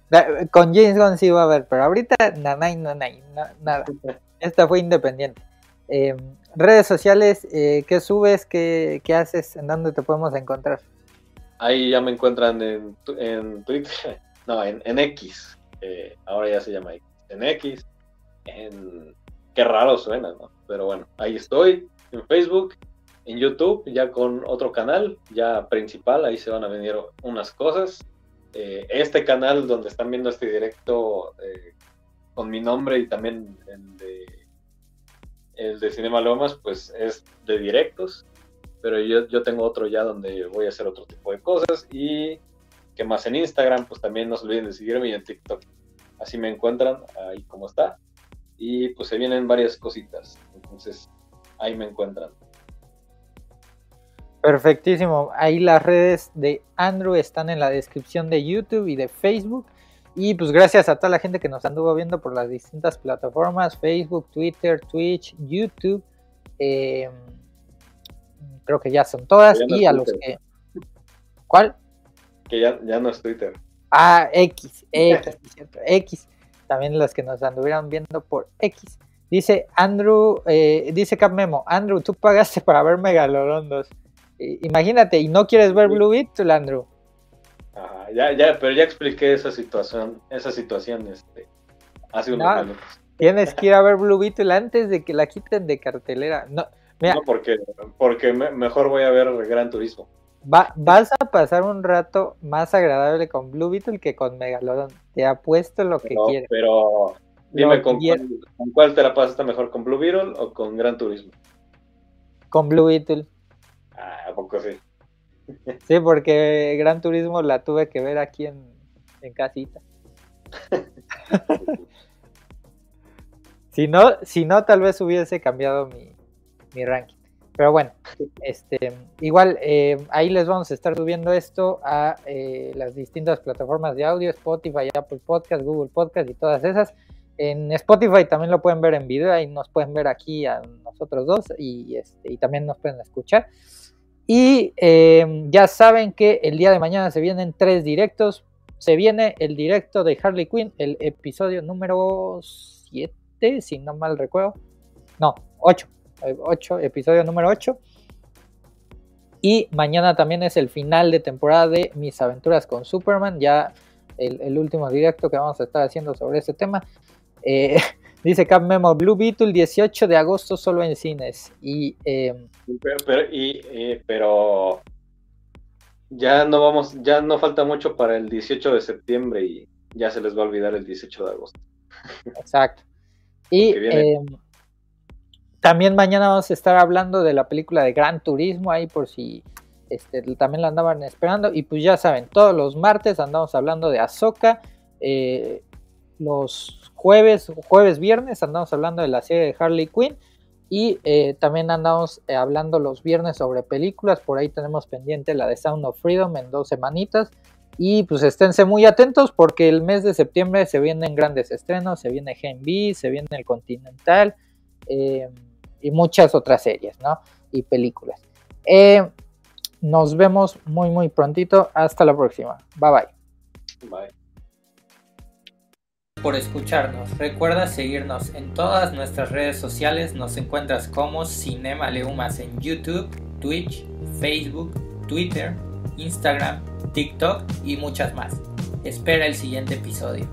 Con James Gunn sí va a haber, pero ahorita nanay, nanay, na- nada. Esta fue independiente. Eh, redes sociales, eh, ¿qué subes? ¿Qué, qué haces? ¿En dónde te podemos encontrar? Ahí ya me encuentran en, en Twitter, no, en, en X, eh, ahora ya se llama X, en X, en... Qué raro suena, ¿no? Pero bueno, ahí estoy, en Facebook, en YouTube, ya con otro canal, ya principal, ahí se van a venir unas cosas. Eh, este canal donde están viendo este directo con mi nombre y también el de, el de Cinema Lomas, pues es de directos pero yo, yo tengo otro ya donde voy a hacer otro tipo de cosas y que más en Instagram, pues también no se olviden de seguirme y en TikTok. Así me encuentran ahí como está. Y pues se vienen varias cositas. Entonces ahí me encuentran. Perfectísimo. Ahí las redes de Andrew están en la descripción de YouTube y de Facebook. Y pues gracias a toda la gente que nos anduvo viendo por las distintas plataformas, Facebook, Twitter, Twitch, YouTube. eh, creo que ya son todas. Ya no Y a los que... ¿Cuál? Que ya, ya no es Twitter. Ah, X, X, cierto, X. También los que nos anduvieron viendo por X. Dice Andrew, eh, dice Cap Memo, Andrew, tú pagaste para ver Megalodon 2. I- Imagínate, y no quieres ver Blue Beetle, Andrew. Ajá, ya, ya, pero ya expliqué esa situación, esa situación este, hace unos No. minutos. Tienes que ir a ver Blue Beetle antes de que la quiten de cartelera. No, mira, No, porque, porque me- mejor voy a ver Gran Turismo. va- vas a pasar un rato más agradable con Blue Beetle que con Megalodon. Te apuesto lo que quieres. pero dime con cuál, con cuál te la pasaste mejor, con Blue Beetle o con Gran Turismo. Con Blue Beetle. Ah, ¿a poco sí? Sí, porque Gran Turismo la tuve que ver aquí en, en casita. Si no, si no, tal vez hubiese cambiado mi, mi ranking. Pero bueno, este, igual eh, ahí les vamos a estar subiendo esto a eh, las distintas plataformas de audio, Spotify, Apple Podcast, Google Podcast y todas esas. En Spotify también lo pueden ver en video, ahí nos pueden ver aquí a nosotros dos y, este, y también nos pueden escuchar. Y eh, ya saben que el día de mañana se vienen tres directos. Se viene el directo de Harley Quinn, el episodio número 7, si no mal recuerdo. No, 8. 8, episodio número 8. Y mañana también es el final de temporada de Mis aventuras con Superman. Ya el, el último directo que vamos a estar haciendo sobre este tema. Eh, dice Cap Memo Blue Beetle 18 de agosto solo en cines. Y eh, Pero, pero, y, pero ya no vamos, ya no falta mucho para el 18 de septiembre y ya se les va a olvidar el 18 de agosto. Exacto. Y eh, también mañana vamos a estar hablando de la película de Gran Turismo, ahí por si este, también la andaban esperando. Y pues ya saben, todos los martes andamos hablando de Ahsoka. eh, los jueves, jueves, viernes andamos hablando de la serie de Harley Quinn. Y eh, también andamos eh, hablando los viernes sobre películas. Por ahí tenemos pendiente la de Sound of Freedom en dos semanitas. Y pues esténse muy atentos porque el mes de septiembre se vienen grandes estrenos, se viene Gen B, se viene el Continental eh, y muchas otras series, ¿no? Y películas. Nos vemos muy muy prontito. Hasta la próxima. Bye bye. Bye. Por escucharnos. Recuerda seguirnos en todas nuestras redes sociales. Nos encuentras como Cinema Leumas en YouTube, Twitch, Facebook, Twitter, Instagram, TikTok y muchas más. Espera el siguiente episodio.